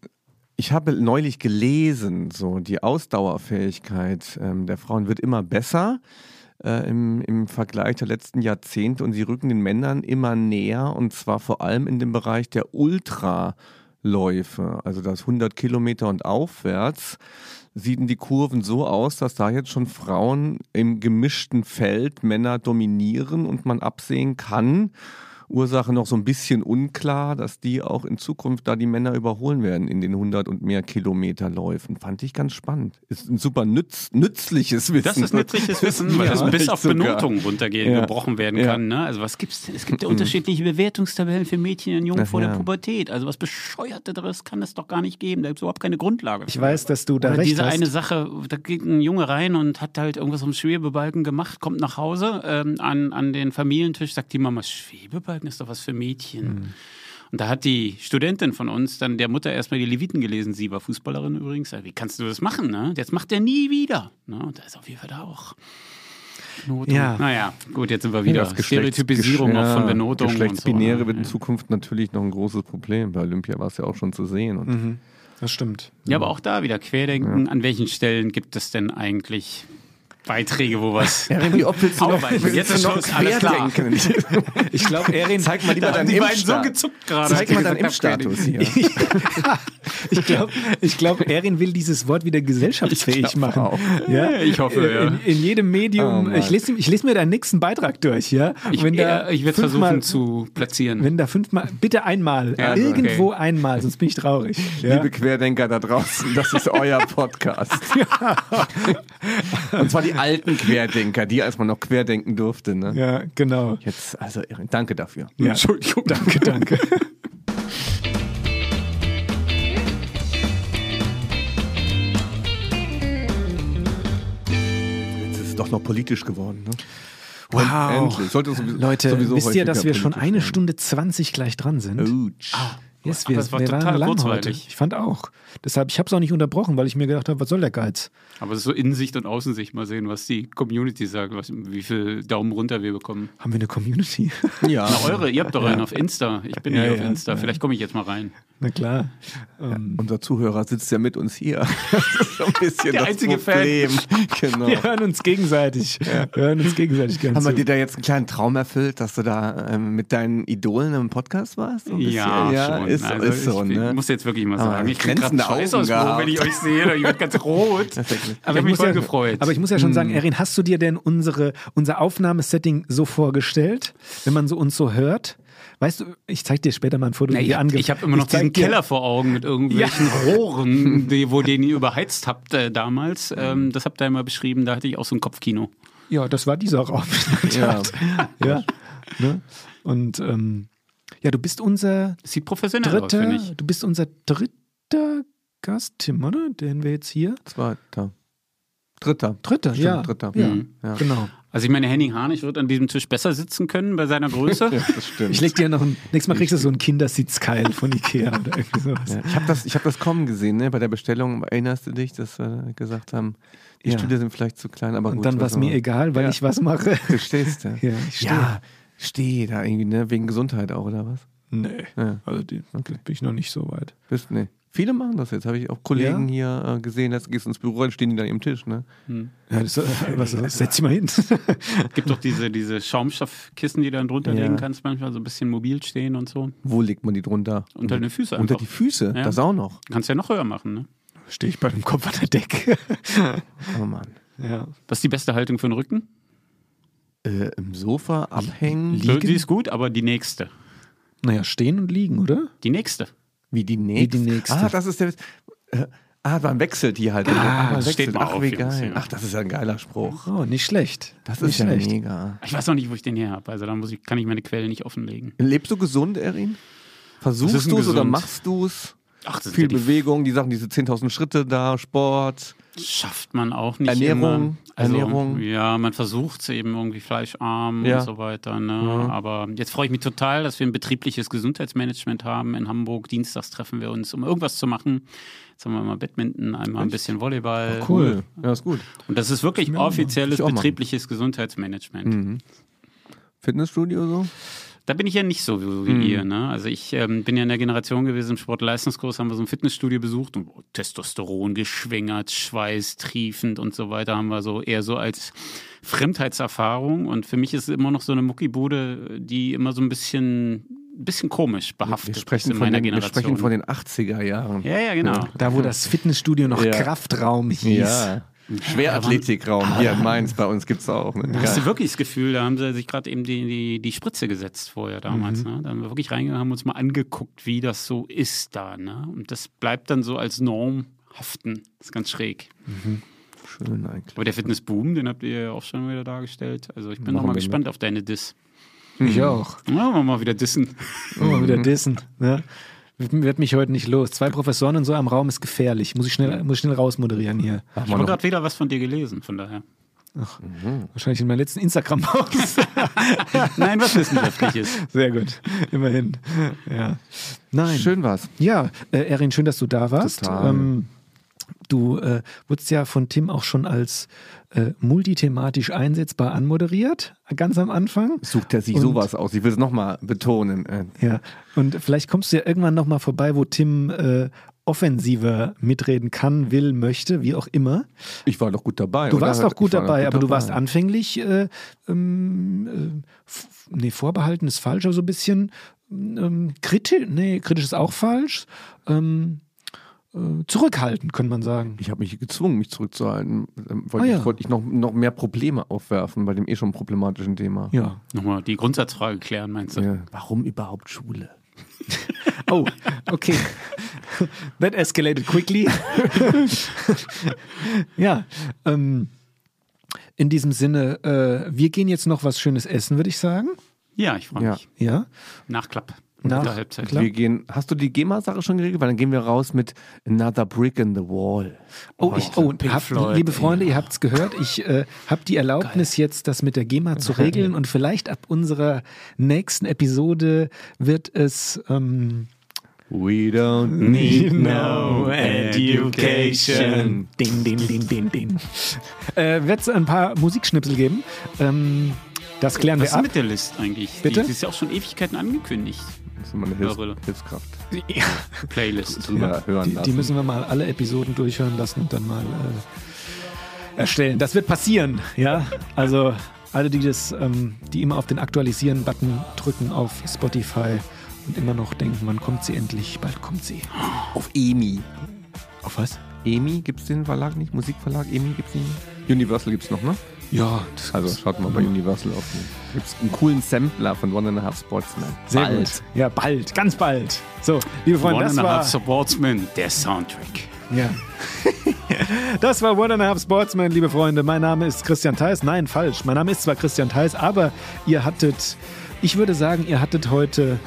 ich habe neulich gelesen, so die Ausdauerfähigkeit ähm, der Frauen wird immer besser äh, im, im Vergleich der letzten Jahrzehnte und sie rücken den Männern immer näher und zwar vor allem in dem Bereich der Ultraläufe, also das 100 Kilometer und aufwärts sieht die Kurven so aus, dass da jetzt schon Frauen im gemischten Feld Männer dominieren und man absehen kann, Ursache noch so ein bisschen unklar, dass die auch in Zukunft da die Männer überholen werden in den 100 und mehr Kilometer Läufen. Fand ich ganz spannend. Ist ein super nütz, nützliches Wissen. Das ist nützliches Wissen, weil Ja, das bis auf sogar. Benotung runtergehen, Ja. gebrochen werden Ja. kann. Ne? Also was gibt's? Es gibt ja unterschiedliche Bewertungstabellen für Mädchen und Jungen Ach vor der. Pubertät. Also was bescheuerteres kann es doch gar nicht geben. Da gibt es überhaupt keine Grundlage. Ich weiß, dass du da Oder recht diese hast. eine Sache, da geht ein Junge rein und hat halt irgendwas am Schwebebalken gemacht, kommt nach Hause ähm, an, an den Familientisch, sagt die Mama, Schwebebalken ist doch was für Mädchen. Und da hat die Studentin von uns dann der Mutter erstmal die Leviten gelesen. Sie war Fußballerin übrigens. Wie kannst du das machen? Ne? Jetzt macht er nie wieder. Ne? Und da ist auf jeden Fall da auch. Benotung. Ja. Naja, gut, jetzt sind wir wieder. das Geschlechts- Stereotypisierung Gesch- auch von ja, Benotung. Geschlechtsbinäre und so, wird in ne? Zukunft natürlich noch ein großes Problem. Bei Olympia war es ja auch schon zu sehen. Und Mhm. Das stimmt. Ja, aber auch da wieder Querdenken. An welchen Stellen gibt es denn eigentlich Beiträge, wo was wie oft willst du noch, willst Jetzt du ist noch alles klar. querdenken? Ich glaube, Erin, Zeig mal lieber deinen beiden so Impfstatus. gezuckt gerade. Zeig mal deinen Impfstatus hier. [laughs] ich glaube, ich glaub, Erin will dieses Wort wieder gesellschaftsfähig machen. auch. Ja? Ich hoffe, ja. in, in jedem Oh Medium. Mann. ich, lese, ich lese mir deinen nächsten Beitrag durch, ja. Ich, wenn da äh, ich werde versuchen zu platzieren. Wenn da fünfmal, bitte einmal, Ja, irgendwo okay. einmal, sonst bin ich traurig. Ja? Liebe Querdenker da draußen, das ist euer Podcast. [laughs] Und zwar die [laughs] alten Querdenker, die als man noch querdenken durfte. Ne? ja, genau. Jetzt, also danke dafür. Ja. Entschuldigung. Danke, danke. [laughs] Jetzt ist es doch noch politisch geworden. Ne? Wow. Endlich. Sollte sowieso, Leute, sowieso wisst ihr, dass wir schon eine werden. Stunde 20 gleich dran sind? Autsch. Yes, wir, es war wir total heute. kurzweilig. Ich fand auch. Deshalb, ich habe es auch nicht unterbrochen, weil ich mir gedacht habe, was soll der Geiz? Aber so Innensicht und Außensicht mal sehen, was die Community sagt, was, wie viel Daumen runter wir bekommen. Haben wir eine Community? [laughs] Ja. Na, eure, ihr habt doch einen auf Insta. Ich bin Ja, hier auf ja, Insta. ja. Vielleicht komme ich jetzt mal rein. Na klar. Ähm, Unser Zuhörer sitzt ja mit uns hier. [laughs] Das ist so ein [laughs] bisschen Der das einzige Problem. Genau. wir hören uns gegenseitig. Wir hören uns gegenseitig ganz Haben wir dir da jetzt einen kleinen Traum erfüllt, dass du da ähm, mit deinen Idolen im Podcast warst? So? Ja, ja schon. Ist, also ist so, ich, ne? ich muss jetzt wirklich mal Aber sagen, ich kriege gerade Scheißausbruch, wenn ich euch sehe. Ich werde ganz rot. [laughs] Ich habe mich voll ja, gefreut. Aber ich muss ja schon sagen, Erin, hast du dir denn unsere, unser Aufnahmesetting so vorgestellt, wenn man so uns so hört? Weißt du, ich zeig dir später mal ein Foto, Na, wie ich habe ange- hab immer noch ich diesen Keller vor Augen mit irgendwelchen [laughs] Rohren, die, wo den ihr überheizt habt äh, damals. Ähm, das habt ihr immer beschrieben, da hatte ich auch so ein Kopfkino. Ja, das war dieser Raum. [laughs] Ja. ja. Ne? Und ähm, ja, du bist unser Das sieht professionell aus, finde dritter, ich. du bist unser dritter Gast, Tim, oder? Den wir jetzt hier. Zweiter. Dritter. Dritter, Stimmt, ja. dritter. Ja, Mhm. Ja. genau. Also ich meine, Henning Harnisch wird an diesem Tisch besser sitzen können bei seiner Größe. [laughs] Ja, das stimmt. Ich leg dir noch ein, nächstes Mal kriegst du so einen Kindersitzkeil von Ikea oder irgendwie sowas. Ja, ich habe das, ich hab das kommen gesehen, ne? bei der Bestellung. Erinnerst du dich, dass wir gesagt haben, die Ja. Stühle sind vielleicht zu klein, aber Und gut. dann war was es mir soll- egal, weil Ja. ich was mache. Du stehst da. [laughs] Ja, ich stehe. Ja, steh da irgendwie, ne? Wegen Gesundheit auch, oder was? Nee, Ja. also die, bin ich noch nicht so weit. Bist, nee. Viele machen das jetzt, habe ich auch Kollegen hier äh, gesehen, jetzt gehst du ins Büro, dann stehen die da am Tisch, ne? Ja, das, äh, was, setz dich mal hin. [laughs] gibt doch diese, diese Schaumstoffkissen, die du dann drunter Ja. legen kannst, manchmal so ein bisschen mobil stehen und so. Wo legt man die drunter? Unter den Füßen Unter einfach. die Füße, Ja. das auch noch. Kannst ja noch höher machen, ne? Stehe ich bei dem Kopf an der Decke. Oh Mann. ja. Was ist die beste Haltung für den Rücken? Äh, Im Sofa abhängen, Liegen? Die ist gut, aber die nächste. Naja, stehen und liegen, oder? Die nächste. wie die nächste. die nächste. Ah, das ist der. Äh, ah, man wechselt die halt. Ah, man das steht wechselt. mal Ach, auf, wie Jungs, geil. ja. Ach, das ist ja ein geiler Spruch. Oh, nicht schlecht. Das nicht ist ja schlecht. mega. Ich weiß noch nicht, wo ich den her habe. Also da muss ich, kann ich meine Quelle nicht offenlegen. Lebst du gesund, Erin? Versuchst du es oder machst du es? Ach, das Viel ist ja die Bewegung, die Sachen, diese 10.000 Schritte da, Sport. Schafft man auch nicht Ernährung, immer. Also, Ernährung. Ja, man versucht es eben irgendwie fleischarm Ja. und so weiter. Ne? Ja. Aber jetzt freue ich mich total, dass wir ein betriebliches Gesundheitsmanagement haben in Hamburg. Dienstags treffen wir uns, um irgendwas zu machen. Jetzt haben wir mal Badminton, einmal ein bisschen Volleyball. Cool. Ja, ist gut. Und das ist wirklich offizielles betriebliches Gesundheitsmanagement. Mhm. Fitnessstudio so? Da bin ich ja nicht so wie, wie Mhm. ihr. Ne? Also ich ähm, bin ja in der Generation gewesen, im Sportleistungskurs haben wir so ein Fitnessstudio besucht und oh, Testosteron geschwängert, Schweiß triefend und so weiter haben wir so eher so als Fremdheitserfahrung. Und für mich ist es immer noch so eine Muckibude, die immer so ein bisschen, bisschen komisch behaftet Wir sprechen, ist in von meiner den, wir Generation. sprechen von den 80er Jahren. ja, ja, genau. Da, wo das Fitnessstudio noch Ja. Kraftraum hieß. Ja. Schwerathletikraum hier in Mainz bei uns gibt es auch. Ne? Da hast du wirklich das Gefühl, da haben sie sich gerade eben die, die, die Spritze gesetzt vorher damals. Mhm. Ne? Da haben wir wirklich reingegangen, haben uns mal angeguckt, wie das so ist da. Ne? Und das bleibt dann so als Norm haften. Das ist ganz schräg. Schön eigentlich. Aber der Fitnessboom, den habt ihr ja auch schon wieder dargestellt. Also ich bin Machen noch mal wir gespannt auf deine Diss. Ich auch. Ja, mal wieder dissen. Immer wieder dissen. Ne? Wird mich heute nicht los. Zwei Professoren und so am Raum ist gefährlich. Muss ich schnell, muss ich schnell rausmoderieren hier. Ich habe gerade wieder was von dir gelesen, von daher. Wahrscheinlich in meinem letzten Instagram-Post. [laughs] Nein, was wissenschaftliches. Sehr gut. Immerhin. Ja. Nein. Schön war's. Ja, äh, Erin, schön, dass du da warst. Total. Ähm, du äh, wurdest ja von Tim auch schon als äh, multithematisch einsetzbar anmoderiert, ganz am Anfang. Sucht er sich Und- sowas aus? Ich will es nochmal betonen. Äh, Ja, und vielleicht kommst du ja irgendwann nochmal vorbei, wo Tim äh, offensiver mitreden kann, will, möchte, wie auch immer. Ich war doch gut dabei. Du oder? warst auch gut Ich war doch dabei, aber du dabei. warst anfänglich, äh, ähm, äh, nee, vorbehalten ist falsch, aber so ein bisschen ähm, kritisch, nee, kritisch ist auch falsch. Ähm, äh, zurückhaltend, könnte man sagen. Ich habe mich gezwungen, mich zurückzuhalten. Ähm, Wollte Ah, ja. ich, wollte ich noch, noch mehr Probleme aufwerfen bei dem eh schon problematischen Thema. Ja. Nochmal die Grundsatzfrage klären, meinst du? Ja. Warum überhaupt Schule? [laughs] Oh, okay. [laughs] That escalated quickly. [laughs] ja, ähm, in diesem Sinne, äh, wir gehen jetzt noch was Schönes essen, würde ich sagen. Ja, ich freue Ja. mich. Ja. Nachklapp. Nach- der Halbzeit. Klar. Wir gehen, hast du die GEMA-Sache schon geregelt? Weil dann gehen wir raus mit Another Brick in the Wall. Oh, ich, oh Pink habt, Floyd, liebe Freunde, ihr habt es gehört. Ich äh, habe die Erlaubnis jetzt, das mit der GEMA zu regeln und vielleicht ab unserer nächsten Episode wird es ähm, We don't need no education. Ding, ding, ding, ding, ding. Äh, Wird es ein paar Musikschnipsel geben? Ähm, das klären Was ist wir ab. mit der List eigentlich? Bitte? Die, die ist ja auch schon Ewigkeiten angekündigt. Das ist immer eine Hilfs Irre. Hilfskraft. Ja, Playlist. Ja, hören die, die müssen wir mal alle Episoden durchhören lassen und dann mal äh, erstellen. Das wird passieren, ja. Also alle, die das, ähm, die immer auf den Aktualisieren-Button drücken auf Spotify und immer noch denken, wann kommt sie endlich? Bald kommt sie. Auf EMI. Auf was? EMI gibt es den Verlag nicht? Musikverlag EMI gibt es nicht? Universal gibt es noch, ne? Ja, das Also schaut mal bei Universal auf. Gibt es einen coolen Sampler von One and a Half Sportsman. Sehr Bald. gut. Ja, bald, ganz bald. So, liebe Freunde, One das and a war, Half Sportsman, der Soundtrack. ja. [laughs] das war One and a Half Sportsman, liebe Freunde. Mein Name ist Christian Theis. Nein, falsch. Mein Name ist zwar Christian Theis, aber ihr hattet, ich würde sagen, ihr hattet heute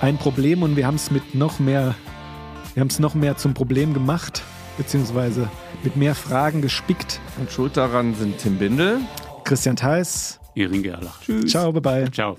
ein Problem und wir haben es mit noch mehr, wir haben es noch mehr zum Problem gemacht, beziehungsweise mit mehr Fragen gespickt. Und schuld daran sind Tim Bindel. Christian Theis, Irin Gerlach. ciao, bye bye. Ciao.